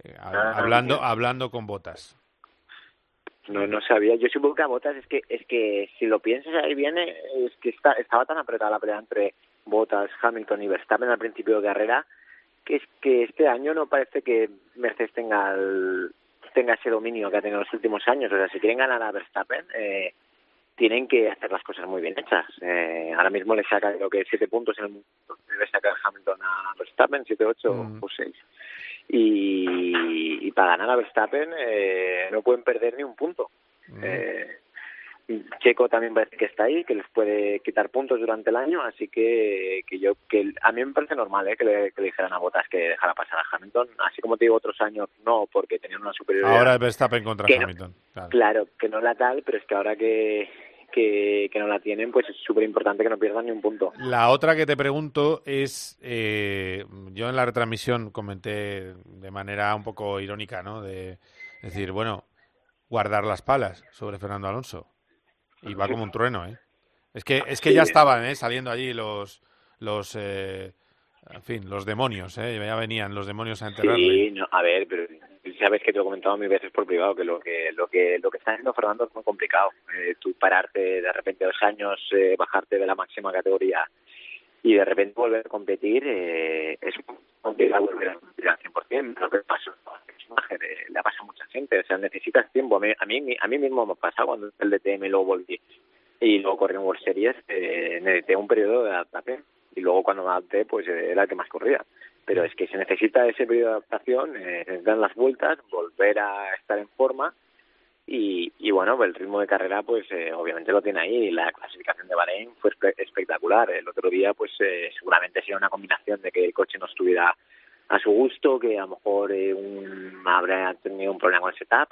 eh, ah, hablando, hablando con botas.
No, no sabía. Yo supongo que a Botas es que, es que si lo piensas ahí viene, es que está, estaba tan apretada la pelea entre Botas, Hamilton y Verstappen al principio de carrera, que es que este año no parece que Mercedes tenga tenga ese dominio que ha tenido en los últimos años. O sea, si quieren ganar a Verstappen, eh, tienen que hacer las cosas muy bien hechas. Eh, ahora mismo le saca creo que siete puntos en el mundo. Debe sacar Hamilton a Verstappen, siete, ocho mm. o seis. Y, para ganar a Verstappen eh, no pueden perder ni un punto. Mm. Eh, Checo también parece que está ahí, que les puede quitar puntos durante el año, así que, que yo que a mí me parece normal ¿eh? que, le, que dijeran a Botas que dejara pasar a Hamilton, así como te digo otros años no, porque tenían una superioridad.
Ahora es Verstappen contra Hamilton.
claro. que no la tal, pero es que ahora que, que, no la tienen, pues es súper importante que no pierdan ni un punto.
La otra que te pregunto es, eh, yo en la retransmisión comenté de manera un poco irónica, ¿no? De decir, bueno, guardar las palas sobre Fernando Alonso. Y va como un trueno, ¿eh? Es que, es que ya estaban ¿eh? saliendo allí los, los eh, en fin, los demonios, ¿eh? Ya venían los demonios a enterrarle.
Sí, no, a ver, pero sabes que te he comentado mil veces por privado que lo que lo que lo que está haciendo Fernando es muy complicado. Eh, tú pararte de repente dos años, eh, bajarte de la máxima categoría y de repente volver a competir eh, es complicado volver a competir al 100%. Lo que pasa eh, le ha pasado a mucha gente. O sea, necesitas tiempo. A mí, a mí, a mí mismo me pasa cuando el DTM luego volví y luego corrí en World Series, eh, necesité un periodo de adaptación. Y luego cuando me adapté, pues era el que más corría pero es que se necesita ese periodo de adaptación, eh, dar las vueltas, volver a estar en forma y, y bueno, el ritmo de carrera pues eh, obviamente lo tiene ahí. La clasificación de Bahrein fue espectacular. El otro día pues eh, seguramente sería una combinación de que el coche no estuviera a su gusto, que a lo mejor eh, un, habrá tenido un problema con el setup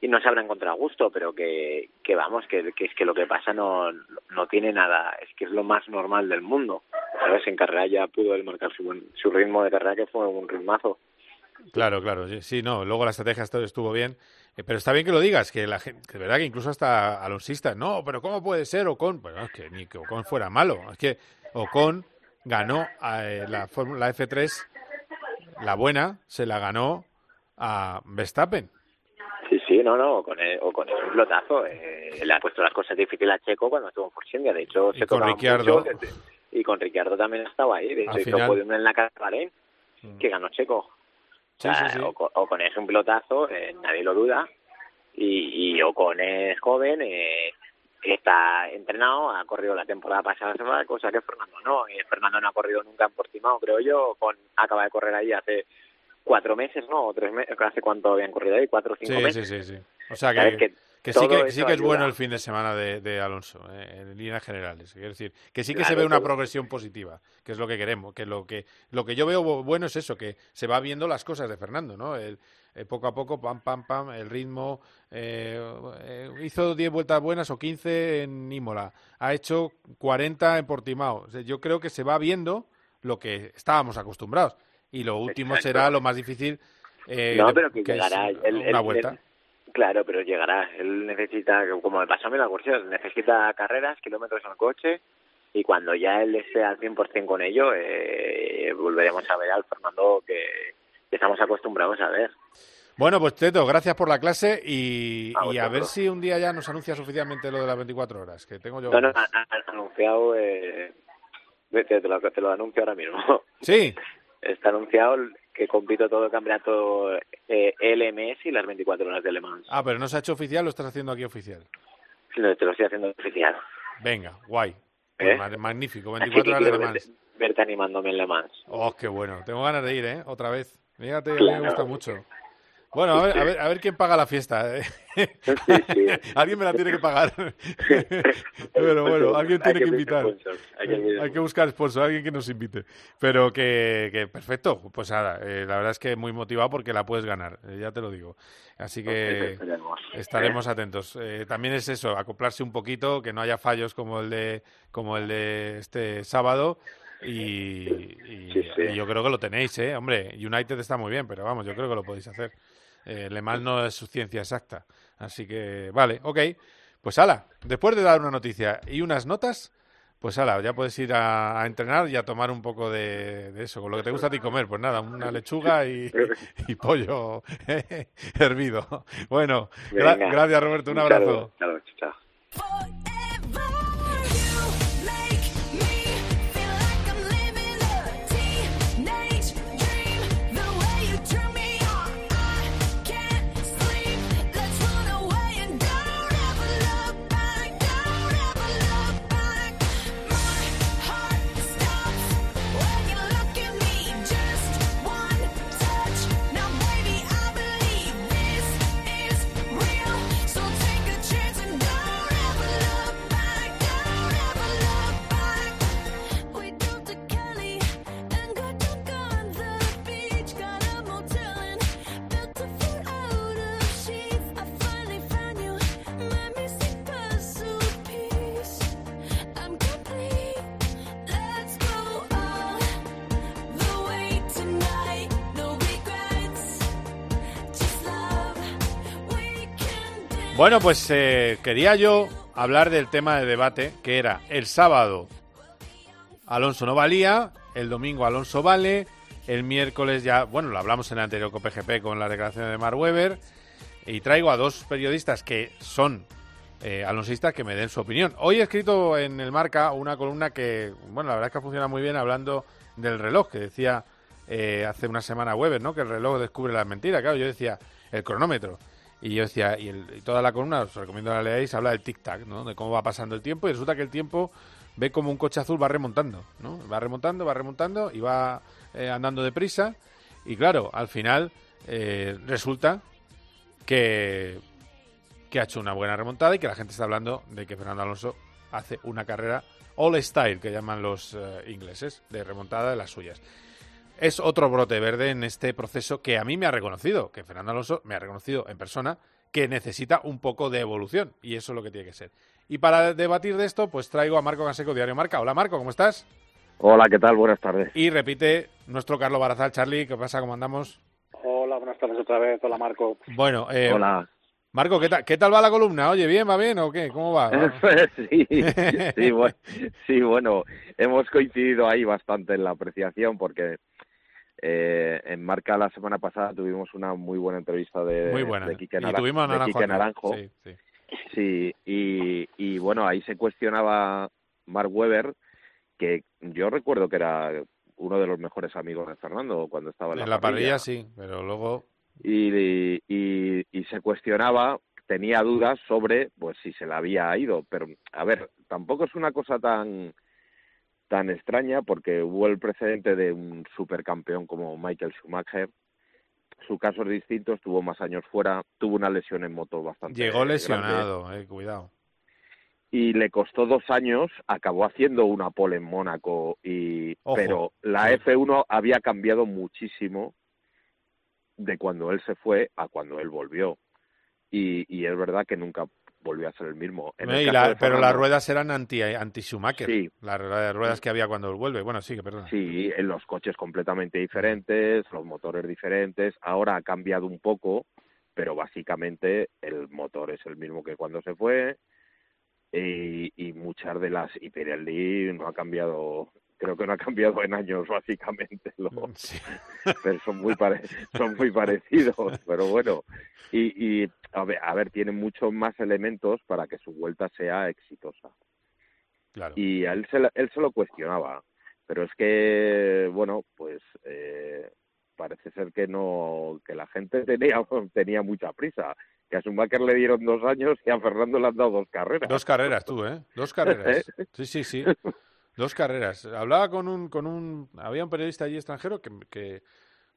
y no se habrá encontrado gusto, pero que, que vamos, que, que, es que lo que pasa no, no tiene nada, es que es lo más normal del mundo. ¿Sabes? En carrera ya pudo él marcar su, su ritmo de carrera, que fue un ritmazo.
Claro, claro, sí, no, luego la estrategia estuvo bien, eh, pero está bien que lo digas, que la gente, de verdad que incluso hasta alonsistas, no, pero ¿cómo puede ser Ocon? Bueno, es que ni que Ocon fuera malo, es que Ocon ganó a, eh, la Fórmula F3, la buena, se la ganó a Verstappen
Sí, no, no, con o con un pelotazo. Eh, le ha puesto las cosas difíciles a Checo cuando estuvo en Force De hecho,
y con Ricciardo.
Y con Ricciardo también estaba ahí. De hecho, hizo podium en la cara mm. que ganó Checo. o, con es un pelotazo, eh, nadie lo duda. Y, y Ocon es joven, eh, está entrenado, ha corrido la temporada pasada, cosa que Fernando no. Y Fernando no ha corrido nunca en Portimao, creo yo. Con, acaba de correr ahí hace cuatro meses, ¿no? O tres meses, ¿hace cuánto habían corrido ahí? ¿Cuatro o cinco meses?
Sí, sí, sí. O sea, que, que, sí, que, sí que es bueno el fin de semana de, de Alonso, eh, en líneas generales. Es decir, que sí que se ve una progresión positiva, que es lo que queremos. que Lo que lo que yo veo bueno es eso, que se va viendo las cosas de Fernando, ¿no? El, eh, poco a poco, pam, pam, pam, el ritmo. Eh, eh hizo 10 vueltas buenas o 15 en Imola. Ha hecho 40 en Portimao. yo creo que se va viendo lo que estábamos acostumbrados y lo último será lo más difícil.
Eh, no, pero que, llegará.
una vuelta.
Claro, pero llegará. Él necesita, como me pasó a mí la cuestión, necesita carreras, kilómetros en el coche y cuando ya él esté al 100% con ello, eh, volveremos a ver al Fernando que, estamos acostumbrados a ver.
Bueno, pues Teto, gracias por la clase y a, ver si un día ya nos anuncias oficialmente lo de las 24 horas, que tengo yo...
No, no, han anunciado... Eh, te, lo, te lo anuncio ahora mismo.
Sí.
está anunciado que compito todo el campeonato eh, LMS y las 24 horas de Le Mans.
Ah, pero no se ha hecho oficial, lo estás haciendo aquí oficial.
Sí, no, te lo estoy haciendo oficial.
Venga, guay. ¿Eh? Pues magnífico, 24 horas de Le Mans.
Verte, animándome en Le Mans.
Oh, qué bueno. Tengo ganas de ir, ¿eh? Otra vez. Fíjate, me gusta mucho. Bueno, a ver, a ver, a ver quién paga la fiesta. ¿eh? alguien me la tiene que pagar. Pero bueno, alguien tiene que, invitar. Hay que, buscar sponsor, alguien que nos invite. Pero que, que perfecto, pues nada, eh, la verdad es que muy motivado porque la puedes ganar, eh, ya te lo digo. Así que estaremos atentos. también es eso, acoplarse un poquito, que no haya fallos como el de, como el de este sábado. Y, y, yo creo que lo tenéis, ¿eh? Hombre, United está muy bien, pero vamos, yo creo que lo podéis hacer. Eh, Le Mans no es su ciencia exacta. Así que, vale, ok. Pues ala, después de dar una noticia y unas notas, pues ala, ya puedes ir a, entrenar y a tomar un poco de, eso, con lo que te gusta a ti comer. Pues nada, una lechuga y, pollo hervido. Bueno, gracias Roberto, un abrazo. chao. Bueno, pues eh, quería yo hablar del tema de debate, que era el sábado Alonso no valía, el domingo Alonso vale, el miércoles ya, bueno, lo hablamos en el anterior COPGP con la declaración de Mark Webber, y traigo a dos periodistas que son eh, alonsistas que me den su opinión. Hoy he escrito en el Marca una columna que, bueno, la verdad es que funciona muy bien hablando del reloj, que decía eh, hace una semana Weber, ¿no? Que el reloj descubre la mentira. Claro, yo decía el cronómetro. Y yo decía, y, toda la columna, os recomiendo que la leáis, habla del tic-tac, ¿no? De cómo va pasando el tiempo y resulta que el tiempo ve como un coche azul va remontando, ¿no? Va remontando, va remontando y va eh, andando deprisa. Y claro, al final eh, resulta que, que ha hecho una buena remontada y que la gente está hablando de que Fernando Alonso hace una carrera all style, que llaman los eh, ingleses, de remontada de las suyas es otro brote verde en este proceso que a mí me ha reconocido, que Fernando Alonso me ha reconocido en persona, que necesita un poco de evolución y eso es lo que tiene que ser. Y para debatir de esto, pues traigo a Marco Canseco, Diario Marca. Hola Marco, ¿cómo estás?
Hola, ¿qué tal? Buenas tardes.
Y repite nuestro Carlos Barazal, Charlie, ¿qué pasa? ¿Cómo andamos?
Hola, buenas tardes otra vez. Hola, Marco.
Bueno, eh, Hola. Marco, ¿qué tal, ¿qué tal va la columna? Oye, ¿bien, va bien o qué? ¿Cómo va?
sí, sí, bueno, sí, bueno, hemos coincidido ahí bastante en la apreciación porque eh, en Marca la semana pasada tuvimos una muy buena entrevista de,
muy buena.
de Quique,
Naranjo.
Sí, y, bueno, ahí se cuestionaba Mark Webber, que yo recuerdo que era uno de los mejores amigos de Fernando cuando estaba en la,
en la parrilla. sí, pero luego...
Y, y, se cuestionaba, tenía dudas sobre pues si se la había ido, pero a ver, tampoco es una cosa tan tan extraña porque hubo el precedente de un supercampeón como Michael Schumacher. Su caso es distinto, estuvo más años fuera, tuvo una lesión en moto bastante.
Llegó lesionado, eh, cuidado.
Y le costó dos años, acabó haciendo una pole en Mónaco, y pero la F1 había cambiado muchísimo de cuando él se fue a cuando él volvió. Y, y es verdad que nunca volvió a ser el mismo.
pero las ruedas eran anti, anti Schumacher. Sí. Las ruedas que había cuando vuelve. Bueno, sí, perdón.
Sí, en los coches completamente diferentes, los motores diferentes. Ahora ha cambiado un poco, pero básicamente el motor es el mismo que cuando se fue. Y, y muchas de las y Pirelli no ha cambiado creo que no ha cambiado en años básicamente los pero son muy son muy parecidos pero bueno y, y a ver, a ver tiene muchos más elementos para que su vuelta sea exitosa
claro.
y él se él se lo cuestionaba pero es que bueno pues eh, parece ser que no que la gente tenía tenía mucha prisa que a Schumacher le dieron dos años y a Fernando le han dado dos carreras.
Dos carreras tú, ¿eh? Dos carreras. Sí, sí, sí. Dos carreras. Hablaba con un, con un, había un periodista allí extranjero que, que,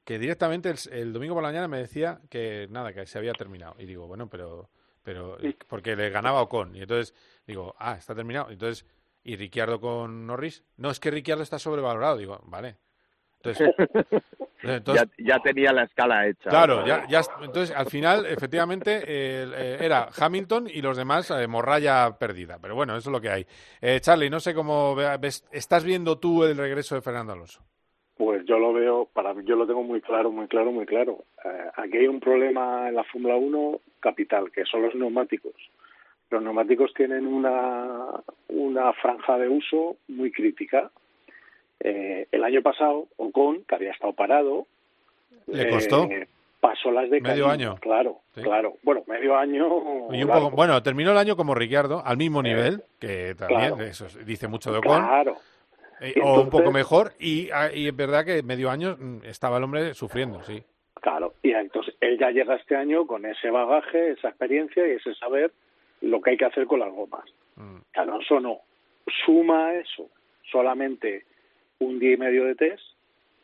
que directamente el, domingo por la mañana me decía que nada, que se había terminado. Y digo, bueno, pero, pero, porque le ganaba Ocon. Y entonces digo, ah, está terminado. Entonces, y Ricciardo con Norris, no, es que Ricciardo está sobrevalorado. Digo, vale,
Entonces, ya, tenía la escala hecha.
Claro, ya, ya, entonces al final, efectivamente, eh, era Hamilton y los demás eh, morralla perdida. Pero bueno, eso es lo que hay. Eh, Charlie, no sé cómo ves, estás viendo tú el regreso de Fernando Alonso.
Pues yo lo veo, para mí yo lo tengo muy claro, muy claro, muy claro. aquí hay un problema en la Fórmula 1 capital, que son los neumáticos. los neumáticos tienen una, una franja de uso muy crítica. Eh, el año pasado, Ocon, que había estado parado,
le costó.
Eh, pasó las de
medio año.
Claro, claro. Bueno, medio año.
Y un poco, bueno, terminó el año como Ricciardo, al mismo nivel, que también eso dice mucho de Ocon.
Claro.
Eh, o un poco mejor, y, ah, y es verdad que medio año mm, estaba el hombre sufriendo, sí.
Claro, y entonces él ya llega este año con ese bagaje, esa experiencia y ese saber lo que hay que hacer con las gomas. Mm. Alonso no. Suma eso solamente un día y medio de test,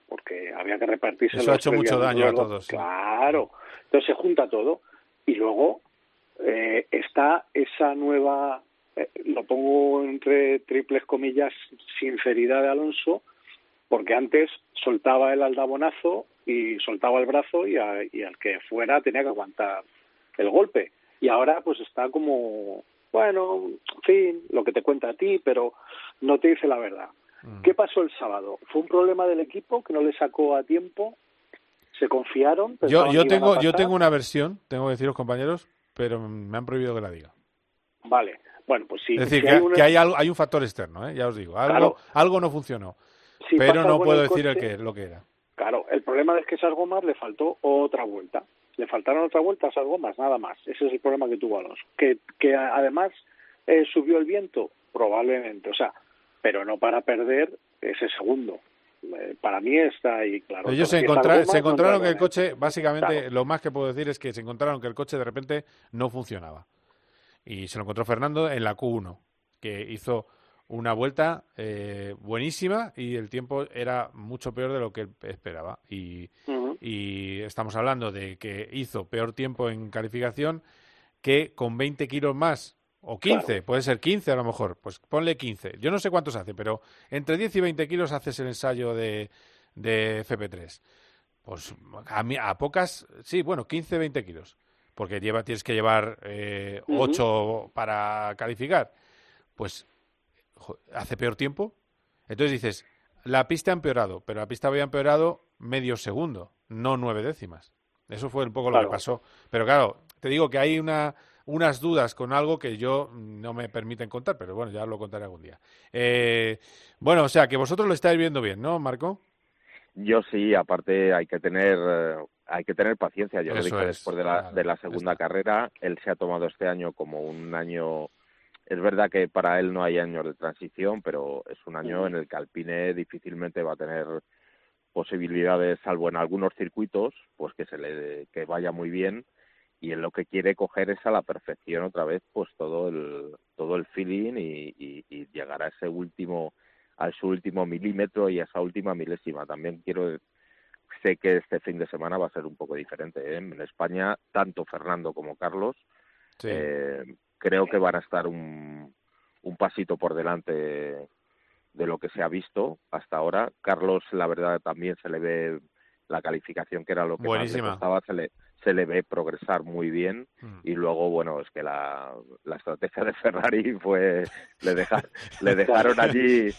porque había que repartirse.
Eso ha hecho mucho daño a todos.
Claro. Entonces se junta todo. Y luego eh, está esa nueva, eh, lo pongo entre triples comillas, sinceridad de Alonso, porque antes soltaba el aldabonazo y soltaba el brazo y, y al que fuera tenía que aguantar el golpe. Y ahora pues está como, bueno, en fin, lo que te cuenta a ti, pero no te dice la verdad. Mm. ¿Qué pasó el sábado? ¿Fue un problema del equipo que no le sacó a tiempo? ¿Se confiaron?
Yo, yo, tengo, yo tengo una versión, tengo que deciros compañeros, pero me han prohibido que la diga.
Vale, bueno, pues sí.
Es decir, que, hay, algo, hay un factor externo, ¿eh? ya os digo. Algo, algo no funcionó, pero no puedo decir el que, lo que era.
Claro, el problema es que esas gomas le faltó otra vuelta. Le faltaron otra vuelta a esas gomas, nada más. Ese es el problema que tuvo Alonso. Que, que además eh, subió el viento, probablemente. O sea, pero no para perder ese segundo. Eh, para mí está ahí claro.
Ellos se, se encontraron que el coche, básicamente, lo más que puedo decir es que se encontraron que el coche de repente no funcionaba. Y se lo encontró Fernando en la Q1, que hizo una vuelta eh, buenísima y el tiempo era mucho peor de lo que esperaba. Y, y, estamos hablando de que hizo peor tiempo en calificación que con 20 kilos más, o 15, puede ser 15 a lo mejor, pues ponle 15. Yo no sé cuántos hace, pero entre 10 y 20 kilos haces el ensayo de, de FP3. Pues a, a pocas, sí, bueno, 15, 20 kilos, porque lleva, tienes que llevar eh, 8 para calificar. Pues hace peor tiempo. Entonces dices, la pista ha empeorado, pero la pista había empeorado medio segundo, no nueve décimas. Eso fue un poco lo que pasó. Pero claro, te digo que hay una, unas dudas con algo que yo no me permiten contar, pero bueno, ya lo contaré algún día. Eh, bueno, o sea, que vosotros lo estáis viendo bien, ¿no, Marco?
Yo sí, aparte hay que tener hay que tener paciencia. Yo lo dije después de la, de la segunda carrera, él se ha tomado este año como un año es verdad que para él no hay años de transición, pero es un año en el que Alpine difícilmente va a tener posibilidades, salvo en algunos circuitos, pues que se le que vaya muy bien y en lo que quiere coger es a la perfección otra vez, pues todo el todo el feeling y, y, llegar a ese último a su último milímetro y a esa última milésima. También quiero sé que este fin de semana va a ser un poco diferente. ¿eh? En España, tanto Fernando como Carlos eh, creo que van a estar un, un pasito por delante de lo que se ha visto hasta ahora. Carlos, la verdad, también se le ve la calificación que era lo que más le costaba, se le, se le ve progresar muy bien mm. y luego, bueno, es que la, la estrategia de Ferrari fue, le, dejar, le dejaron allí,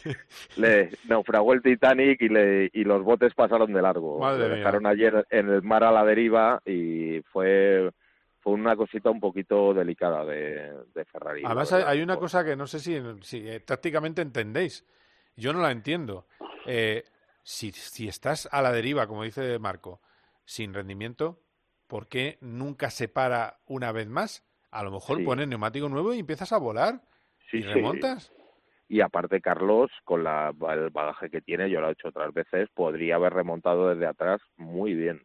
le naufragó el Titanic y, le, y los botes pasaron de largo. le dejaron ayer en el mar a la deriva y fue fue una cosita un poquito delicada de, Ferrari.
Además, hay, una cosa que no sé si, si eh, tácticamente entendéis. Yo no la entiendo. Eh, si, si estás a la deriva, como dice Marco, sin rendimiento, ¿por qué nunca se para una vez más? A lo mejor pones neumático nuevo y empiezas a volar y remontas.
Y aparte, Carlos, con la, el bagaje que tiene, yo lo he hecho otras veces, podría haber remontado desde atrás muy bien.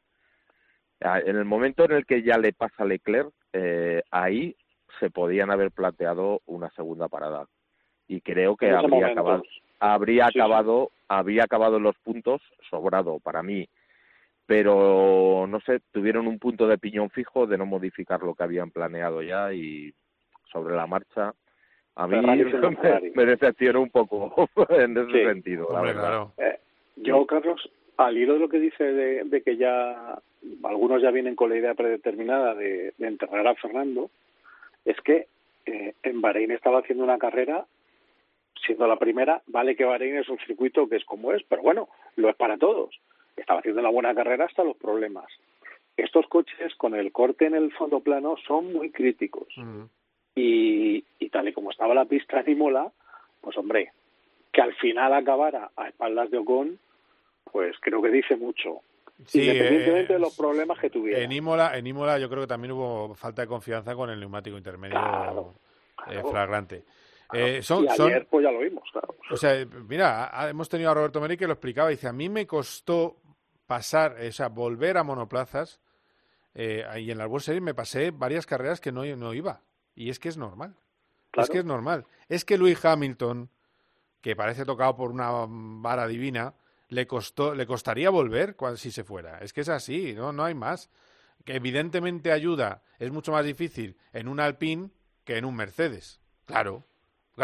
Ah, en el momento en el que ya le pasa a Leclerc, eh, ahí se podían haber planteado una segunda parada. Y creo que habría acabado, habría acabado, habría acabado los puntos sobrado para mí. Pero no sé, tuvieron un punto de piñón fijo de no modificar lo que habían planeado ya y sobre la marcha. A mí me, decepcionó un poco en ese sentido.
Eh, yo, Carlos, al hilo de lo que dice de, que ya algunos ya vienen con la idea predeterminada de, enterrar a Fernando, es que eh, en Bahrein estaba haciendo una carrera, siendo la primera, vale que Bahrein es un circuito que es como es, pero bueno, lo es para todos. Estaba haciendo una buena carrera hasta los problemas. Estos coches con el corte en el fondo plano son muy críticos. y, y tal y como estaba la pista en Imola, pues hombre, que al final acabara a espaldas de Ocon, pues creo que dice mucho. independientemente de los problemas que tuviera.
En Imola, en Imola yo creo que también hubo falta de confianza con el neumático intermedio eh, flagrante. Eh, son,
y ayer, pues ya lo vimos, claro.
O sea, mira, hemos tenido a Roberto Meri que lo explicaba, dice, a mí me costó pasar, o sea, volver a monoplazas, eh, y en la World Series me pasé varias carreras que no, no iba, y es que es normal, es que es normal. Es que Luis Hamilton, que parece tocado por una vara divina, le costó, le costaría volver cuando, si se fuera. Es que es así, no, no hay más. Que evidentemente ayuda, es mucho más difícil en un Alpine que en un Mercedes. Claro,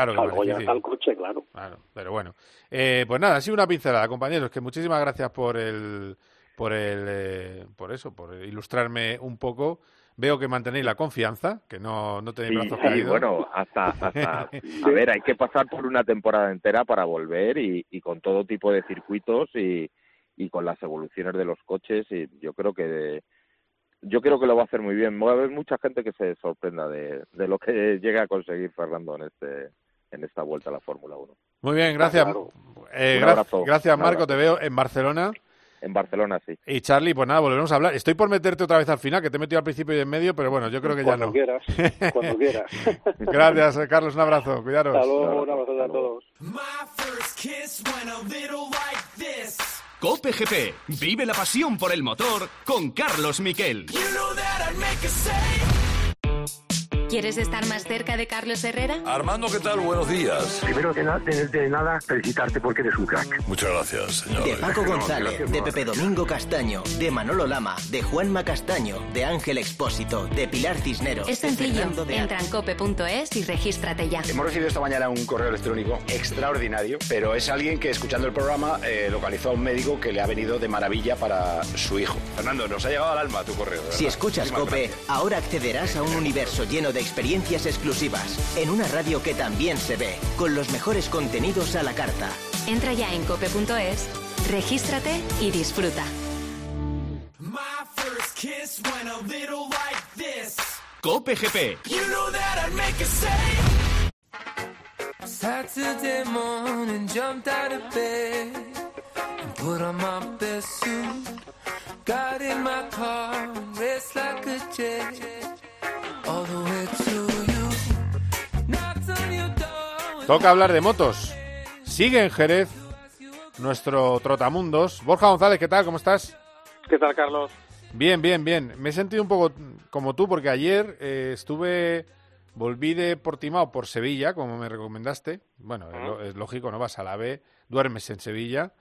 claro.
Algo ya está el coche, claro.
Claro, pero bueno. Eh, pues nada, ha sido una pincelada, compañeros, que muchísimas gracias por el, por el, eh, por eso, por ilustrarme un poco Veo que mantenéis la confianza, que no, no tenéis brazos caídos.
bueno, hasta, hasta a ver, hay que pasar por una temporada entera para volver y, y con todo tipo de circuitos y, y con las evoluciones de los coches y yo creo que yo creo que lo va a hacer muy bien. Va a haber mucha gente que se sorprenda de, de lo que llega a conseguir Fernando en este en esta vuelta a la Fórmula 1.
Muy bien, gracias. Eh, gracias, Marco. Te veo en Barcelona.
En Barcelona, sí.
Y Charlie, pues nada, volveremos a hablar. Estoy por meterte otra vez al final, que te he metido al principio y en medio, pero bueno, yo creo que
ya
no.
Quieras, cuando quieras.
Gracias, Carlos, un abrazo. Cuidaros.
Hasta luego, un abrazo a todos.
Cope GP. Vive la pasión por el motor con Carlos Miquel.
¿Quieres estar más cerca de Carlos Herrera?
Armando, ¿qué tal? Buenos días.
Primero de, de, nada, felicitarte porque eres un crack.
Muchas gracias, señor.
De Paco González, de Pepe Domingo Castaño, de Manolo Lama, de Juanma Castaño, de Ángel Expósito, de Pilar Cisneros.
Es sencillo. Entra en cope.es y regístrate ya.
Hemos recibido esta mañana un correo electrónico extraordinario, pero es alguien que escuchando el programa eh, localizó a un médico que le ha venido de maravilla para su hijo. Fernando, nos ha llegado al alma tu correo.
Si escuchas Cope, ahora accederás a un universo lleno de experiencias exclusivas, en una radio que también se ve, con los mejores contenidos a la carta.
Entra ya en cope.es, regístrate y disfruta.
Cope GP.
Saturday morning, jumped out of bed and put on my best suit. Got in my car and raced like a jet.
Toca hablar de motos. Sigue en Jerez nuestro trotamundos. Borja González, ¿qué tal? ¿Cómo estás?
¿Qué tal, Carlos?
Bien, bien, bien. Me he sentido un poco como tú porque ayer eh, estuve, volví de Portimao por Sevilla, como me recomendaste. Bueno, es, lógico, ¿no? Vas a la B, duermes en Sevilla.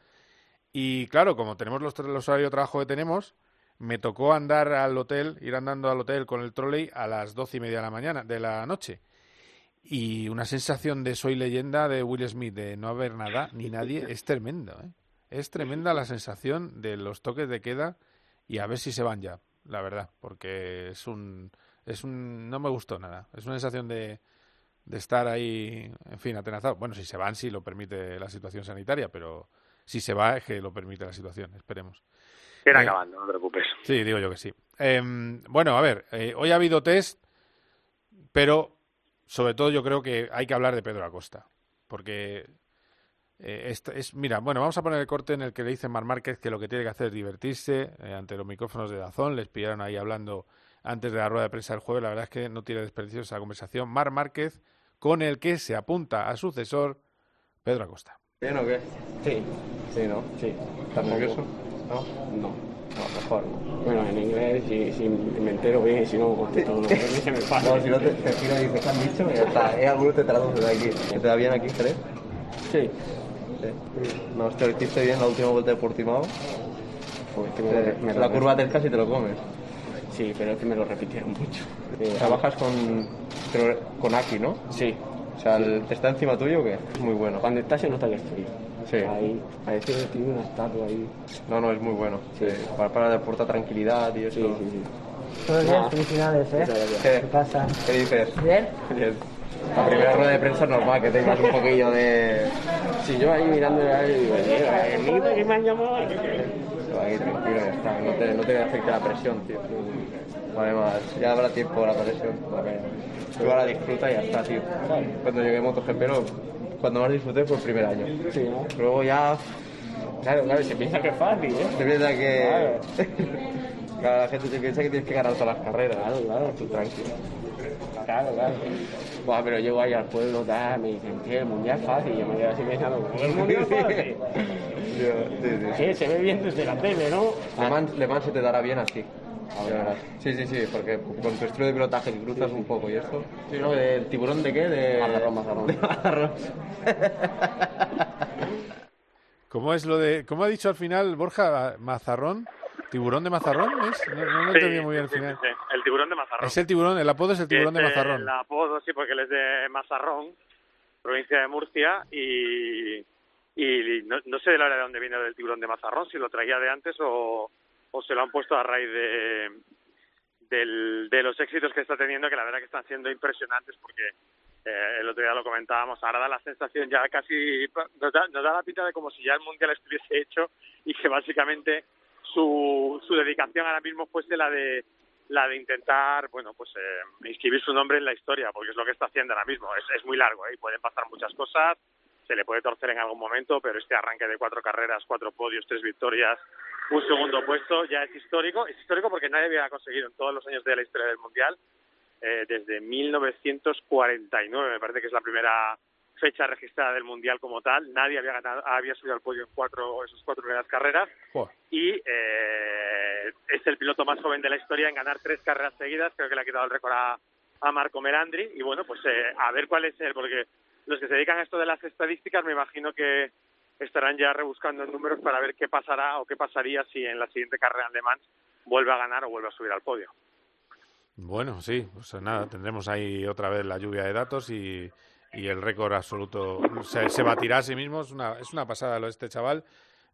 Y claro, como tenemos los, los horarios de trabajo que tenemos, me tocó andar al hotel, ir andando al hotel con el trolley a las doce y media de la mañana, de la noche. Y una sensación de soy leyenda de Will Smith, de no haber nada ni nadie, es tremendo. ¿eh? Es tremenda la sensación de los toques de queda y a ver si se van ya, la verdad, porque es un, es un, no me gustó nada. Es una sensación de, de estar ahí, en fin, atenazado. Bueno, si se van, si lo permite la situación sanitaria, pero si se va, es que lo permite la situación, esperemos.
Era eh, acabando, no te preocupes.
Sí, digo yo que sí. Eh, bueno, a ver, eh, hoy ha habido test, pero sobre todo yo creo que hay que hablar de Pedro Acosta, porque eh, es, mira, bueno, vamos a poner el corte en el que le dice Mar Márquez que lo que tiene que hacer es divertirse eh, ante los micrófonos de Dazón, les pillaron ahí hablando antes de la rueda de prensa del jueves, la verdad es que no tiene desperdicio esa conversación. Mar Márquez, con el que se apunta a sucesor Pedro Acosta.
¿Bien o qué? Sí, sí, ¿no? Sí. ¿Estás nervioso? No, no. No, mejor. Bueno, en inglés, si, si me entero bien y si no, contesto lo que se me pasa. No, si no te, te giro y dices, ¿qué han dicho? Y ya está. Es alguno te traduce de aquí. ¿Te va bien aquí, crees? Sí. sí. No, te hiciste bien la última vuelta de Portimao. Pues que me, me la curva del casi te lo comes. Sí, pero es que me lo repitieron mucho. ¿Trabajas con, con Aki, no? Sí. O sea, ¿está encima tuyo o qué? Muy bueno. Cuando estás se nota que estoy. Sí. Ahí, parece que tiene una estatua ahí. No, no, es muy bueno. Sí. Para, para aporta tranquilidad y eso. Sí, sí, sí.
Todo bien, felicidades, ¿eh? ¿Qué,
¿Qué
pasa?
¿Qué dices?
¿Bien?
Bien. La primera rueda de prensa es normal que tengas un poquillo de. Si yo ahí mirando y digo, eh, que me han llamado. Aquí tranquilo, ya está. No te, no te afecta la presión, tío. Además, ya habrá tiempo para la conexión. Tú ahora disfruta y ya está, tío. Cuando llegue MotoGP, lo, cuando más disfruté fue el primer año. Sí, ¿no? Luego ya... Claro, claro, se piensa que es fácil, ¿eh? Se piensa que... Claro. la gente se piensa que tienes que ganar todas las carreras. Claro, claro, tú tranquilo. Claro, claro. Buah, pero llego ahí al pueblo, da, me dicen, tío, el mundial es fácil. Yo me quedo así pensando, ¿cómo el mundial es fácil? Sí, sí. Sí, se ve bien desde la tele, ¿no?
Le Mans, Le Mans se te dará bien así. Sí, sí, sí, porque con tu estilo de pilotaje que cruzas un poco y esto.
Sí, ¿no? ¿Del tiburón de qué? De...
Mazarrón, mazarrón.
De mazarrón.
¿Cómo es lo de.? ¿Cómo ha dicho al final Borja Mazarrón? ¿Tiburón de Mazarrón? ¿Es? No, no lo
Sí,
entendí muy bien al
sí,
final.
sí, sí. El tiburón de Mazarrón.
Es el tiburón, el apodo es el tiburón de
Es
Mazarrón.
El apodo, sí, porque él es de Mazarrón, provincia de Murcia, y, y no, no sé de la verdad de dónde viene el tiburón de Mazarrón, si lo traía de antes o, o se lo han puesto a raíz de, del- de los éxitos que está teniendo, que la verdad que están siendo impresionantes porque eh, el otro día lo comentábamos, ahora da la sensación ya casi, nos da, nos da la pinta de como si ya el Mundial estuviese hecho y que básicamente su, su dedicación ahora mismo fuese la de la de intentar, bueno, pues eh, inscribir su nombre en la historia, porque es lo que está haciendo ahora mismo. Es, es muy largo, ¿eh? pueden pasar muchas cosas, se le puede torcer en algún momento, pero este arranque de cuatro carreras, cuatro podios, tres victorias, un segundo puesto, ya es histórico. Es histórico porque nadie había conseguido en todos los años de la historia del Mundial, eh, desde 1949, me parece que es la primera fecha registrada del Mundial como tal. Nadie había ganado, había subido al podio en cuatro, esas cuatro primeras carreras
Joder.
y eh, es el piloto más joven de la historia en ganar tres carreras seguidas. Creo que le ha quitado el récord a, a Marco Melandri. Y bueno, pues eh, a ver cuál es él, porque los que se dedican a esto de las estadísticas me imagino que estarán ya rebuscando en números para ver qué pasará o qué pasaría si en la siguiente carrera Le Mans vuelve a ganar o vuelve a subir al podio.
Bueno, sí, pues nada, tendremos ahí otra vez la lluvia de datos y, y el récord absoluto se, se batirá a sí mismo. Es una, es una pasada lo de este chaval.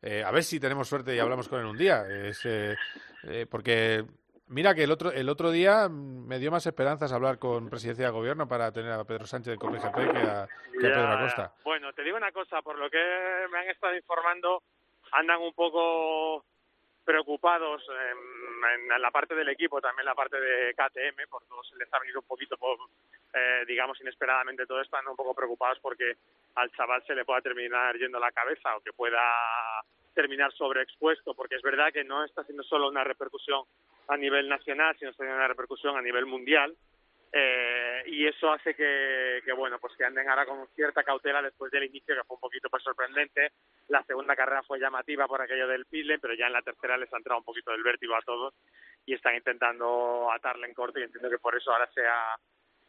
Eh, a ver si tenemos suerte y hablamos con él un día. Es, eh, eh, porque mira que el otro, el otro día mm, me dio más esperanzas hablar con presidencia de gobierno para tener a Pedro Sánchez de COPGP que a, que a Pedro Acosta.
Bueno, te digo una cosa, por lo que me han estado informando, andan un poco preocupados en, en la parte del equipo, también la parte de KTM, por todo se les ha venido un poquito, por, eh, digamos, inesperadamente todo esto, andan un poco preocupados porque al chaval se le pueda terminar yendo la cabeza o que pueda terminar sobreexpuesto, porque es verdad que no está siendo solo una repercusión a nivel nacional, sino está teniendo una repercusión a nivel mundial. Eh, y eso hace que, que, bueno pues que anden ahora con cierta cautela después del inicio que fue un poquito pues sorprendente. La segunda carrera fue llamativa por aquello del pile pero ya en la tercera les ha entrado un poquito del vértigo a todos y están intentando atarle en corto y entiendo que por eso ahora se ha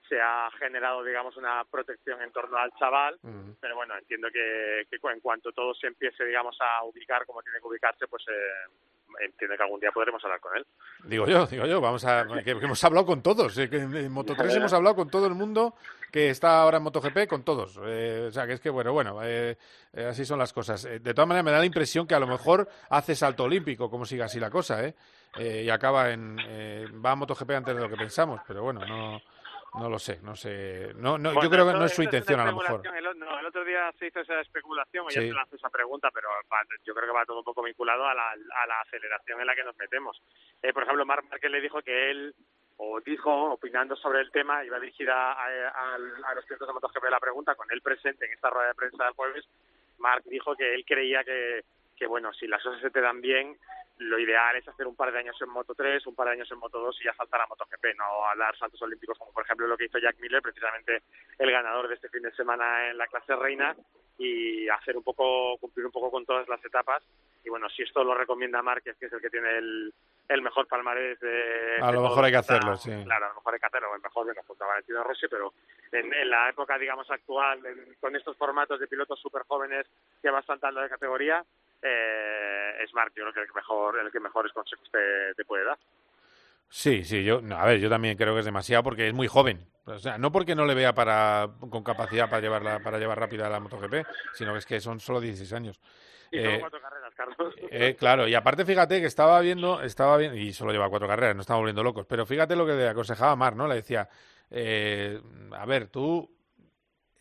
se ha generado digamos una protección en torno al chaval. Pero bueno entiendo que, que en cuanto todo se empiece digamos a ubicar como tiene que ubicarse pues eh, entiendo que algún día podremos hablar con él
Digo yo, digo yo, vamos a que, que hemos hablado con todos. eh, que en Moto 3 hemos hablado con todo el mundo que está ahora en MotoGP, con todos. Eh, o sea, que es que, bueno, bueno, eh, eh, así son las cosas. Eh, de todas maneras, me da la impresión que a lo mejor hace salto olímpico, como siga así la cosa, ¿eh? Eh, y acaba en. eh, va a MotoGP antes de lo que pensamos, pero bueno, no. No lo sé, no sé. No, no, yo creo que no es su intención, a
una
lo mejor.
El, no, el otro día se hizo esa especulación, o ya
Sí.
se lanzó esa pregunta, pero va- yo creo que va todo un poco vinculado a la, a la aceleración en la que nos metemos. Eh, por ejemplo, Marc Márquez le dijo que él, o dijo, opinando sobre el tema, iba dirigida a, a- a los pilotos de MotoGP la pregunta, con él presente en esta rueda de prensa del jueves, Marc dijo que él creía que, que bueno, si las cosas se te dan bien, lo ideal es hacer un par de años en Moto 3, un par de años en Moto 2 y ya saltar a MotoGP, no a dar saltos olímpicos como por ejemplo lo que hizo Jack Miller, precisamente el ganador de este fin de semana en la clase reina y hacer un poco, cumplir un poco con todas las etapas. Y bueno, si esto lo recomienda Márquez, que es el que tiene el, el mejor palmarés de...
A lo mejor hay que
está-
hacerlo, sí.
Claro, a lo mejor hay que hacerlo, el mejor de junto a Valentino Rossi, pero en, en la época, digamos, actual, en- con estos formatos de pilotos súper jóvenes que van saltando de categoría, eh, es Marc, yo creo que el que mejor, el que mejores consejos te, te puede dar.
Sí, sí, yo, no, a ver, yo también creo que es demasiado porque es muy joven. O sea, no porque no le vea para, con capacidad para llevarla, para llevar rápida la MotoGP, sino que es que son solo 16 años.
Y
Eh,
cuatro carreras, Carlos.
Eh, claro, y aparte fíjate que estaba viendo, estaba viendo, y solo lleva cuatro carreras, no estamos volviendo locos, pero fíjate lo que le aconsejaba Mar, ¿no? Le decía, eh, a ver, tú,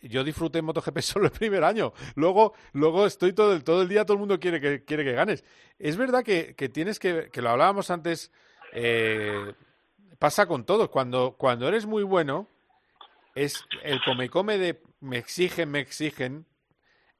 yo disfruté MotoGP solo el primer año, luego, luego estoy todo el, todo el día, todo el mundo quiere que, quiere que ganes. Es verdad que, que tienes que, que lo hablábamos antes, eh, pasa con todos. Cuando, cuando eres muy bueno, es el come-come de me exigen, me exigen.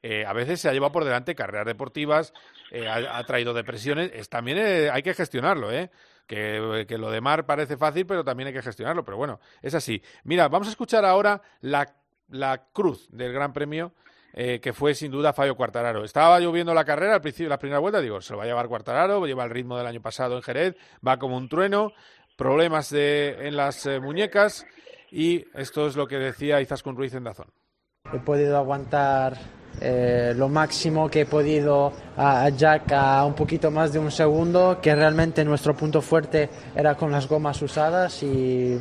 Eh, a veces se ha llevado por delante carreras deportivas, eh, ha, traído depresiones. Es, también hay que gestionarlo, ¿eh? Que, que, lo de Mar parece fácil, pero también hay que gestionarlo. Pero bueno, es así. Mira, vamos a escuchar ahora la, la cruz del Gran Premio eh, que fue sin duda Fabio Cuartararo. Estaba lloviendo la carrera al principio la primera vuelta, digo, se lo va a llevar Cuartararo, lleva el ritmo del año pasado en Jerez, va como un trueno, problemas de, en las eh, muñecas y esto es lo que decía Izaskun Ruiz en Dazón.
He podido aguantar eh, lo máximo que he podido a, Jack a un poquito más de un segundo, que realmente nuestro punto fuerte era con las gomas usadas y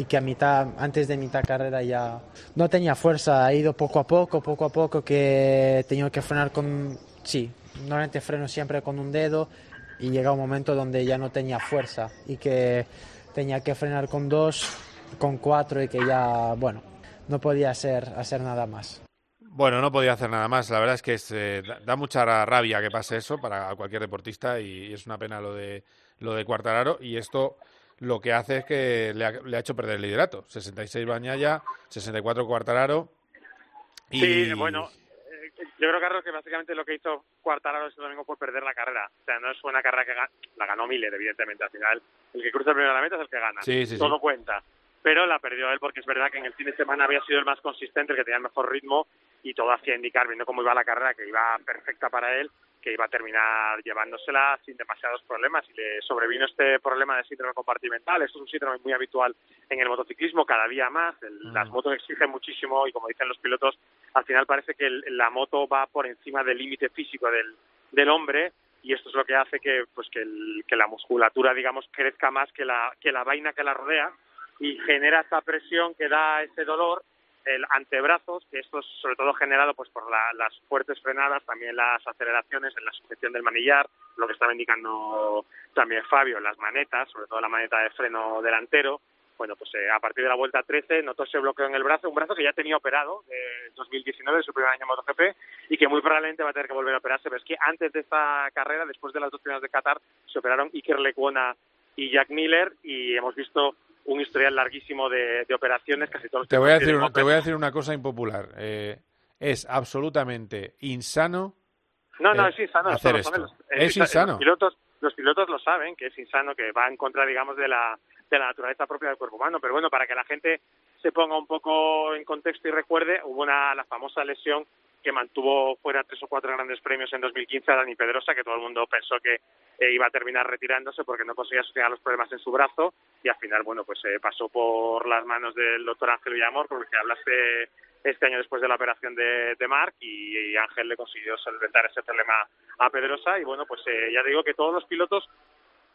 y que a mitad, antes de mitad carrera ya no tenía fuerza, ha ido poco a poco, poco a poco, que he tenido que frenar con, sí, normalmente freno siempre con un dedo y llega un momento donde ya no tenía fuerza y que tenía que frenar con dos, con cuatro y que ya, bueno, no podía hacer, hacer nada más.
Bueno, no podía hacer nada más. La verdad es que eh, da mucha rabia que pase eso para cualquier deportista y, es una pena lo de lo de Cuartararo y esto lo que hace es que le ha, hecho perder el liderato. 66 Bañaya, 64 Cuartararo.
Y... Sí, bueno, eh, yo creo, Carlos, que básicamente lo que hizo Cuartararo ese domingo fue perder la carrera. O sea, no es una carrera que la ganó Miller, evidentemente. Al final, el que cruza primero la meta es el que gana.
Sí, sí,
Todo cuenta. Pero la perdió él porque es verdad que en el fin de semana había sido el más consistente, el que tenía el mejor ritmo y todo hacía indicar, viendo cómo iba la carrera, que iba perfecta para él que iba a terminar llevándosela sin demasiados problemas y le sobrevino este problema de síndrome compartimental. Esto es un síndrome muy habitual en el motociclismo, cada día más. las motos exigen muchísimo y como dicen los pilotos, al final parece que la moto va por encima del límite físico del, del hombre y esto es lo que hace que pues que, que la musculatura digamos crezca más que la que la vaina que la rodea y genera esta presión que da ese dolor el antebrazos, que esto es sobre todo generado pues por las fuertes frenadas, también las aceleraciones en la sujeción del manillar, lo que estaba indicando también Fabio, las manetas, sobre todo la maneta de freno delantero. Bueno, pues eh, a partir de la vuelta 13 notó ese bloqueo en el brazo, un brazo que ya tenía operado en 2019, su primer año en MotoGP, y que muy probablemente va a tener que volver a operarse. Pero es que antes de esta carrera, después de las dos primeras de Qatar, se operaron Iker Lecuona y Jack Miller, y hemos visto un historial larguísimo de, operaciones, casi todos
te voy, a decir una, te voy a decir una cosa impopular. Eh, es absolutamente insano.
No, no, es insano.
Hacer esto. es, insano.
Los pilotos, los pilotos lo saben, que es insano, que va en contra, digamos, de la, de la naturaleza propia del cuerpo humano. Pero bueno, para que la gente se ponga un poco en contexto y recuerde, hubo una, la famosa lesión que mantuvo fuera tres o cuatro grandes premios en 2015 a Dani Pedrosa, que todo el mundo pensó que eh, iba a terminar retirándose porque no conseguía solucionar los problemas en su brazo y al final, bueno, pues eh, pasó por las manos del doctor Ángel Villamor, porque hablaste este año después de la operación de, de Marc y, Ángel le consiguió solventar ese problema a Pedrosa y bueno, pues eh, ya digo que todos los pilotos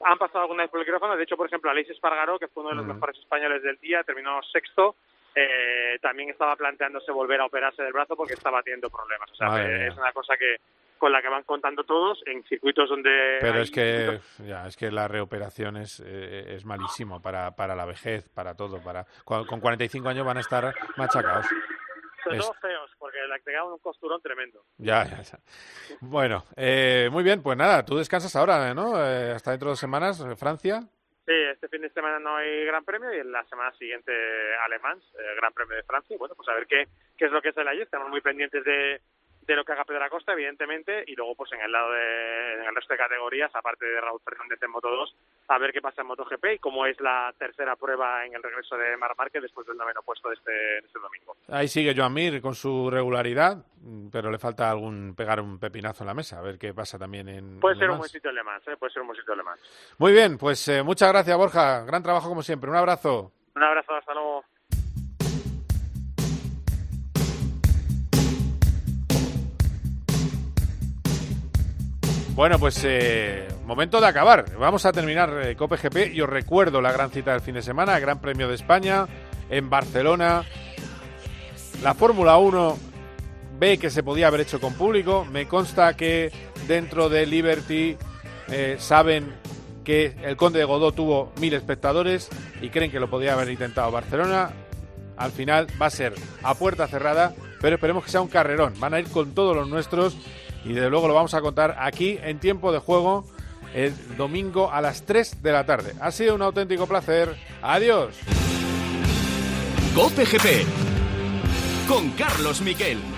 han pasado alguna vez por el quirófano, de hecho, por ejemplo, Aleix Espargaró, que fue uno de los mejores españoles del día, terminó sexto, eh, también estaba planteándose volver a operarse del brazo porque estaba teniendo problemas. O sea, es una cosa que con la que van contando todos en circuitos donde...
Pero es que ya, es que la reoperación es, eh, es malísimo para, para la vejez, para todo. para Con 45 años van a estar machacados.
Sobre todo feos, porque le pegaban un costurón tremendo.
Ya, ya, ya. Bueno, eh, muy bien, pues nada, tú descansas ahora, ¿no? hasta dentro de dos semanas, Francia.
Sí, este fin de semana no hay Gran Premio y en la semana siguiente Alemán, eh, Gran Premio de Francia. Y bueno, pues a ver qué, qué es lo que sale allí. Estamos muy pendientes de, de lo que haga Pedro Acosta, evidentemente, y luego pues en el lado de en el resto de categorías, aparte de Raúl Fernández en Moto 2, a ver qué pasa en MotoGP y cómo es la tercera prueba en el regreso de Mar Márquez después del noveno puesto de este, de este domingo.
Ahí sigue Joan Mir con su regularidad, pero le falta algún pegar un pepinazo en la mesa, a ver qué pasa también en
Puede ser un buen sitio alemán, ¿eh? puede ser un buen sitio alemán.
Muy bien, pues eh, muchas gracias Borja, gran trabajo como siempre, un abrazo.
Un abrazo, hasta luego.
Bueno, pues eh, momento de acabar. Vamos a terminar eh, Cope GP y os recuerdo la gran cita del fin de semana, el Gran Premio de España en Barcelona. La Fórmula 1 ve que se podía haber hecho con público. Me consta que dentro de Liberty eh, saben que el Conde de Godó tuvo mil espectadores y creen que lo podía haber intentado Barcelona. Al final va a ser a puerta cerrada, pero esperemos que sea un carrerón. Van a ir con todos los nuestros y desde luego lo vamos a contar aquí en tiempo de juego el domingo a las 3 de la tarde. Ha sido un auténtico placer. Adiós.
GP con Carlos Miquel.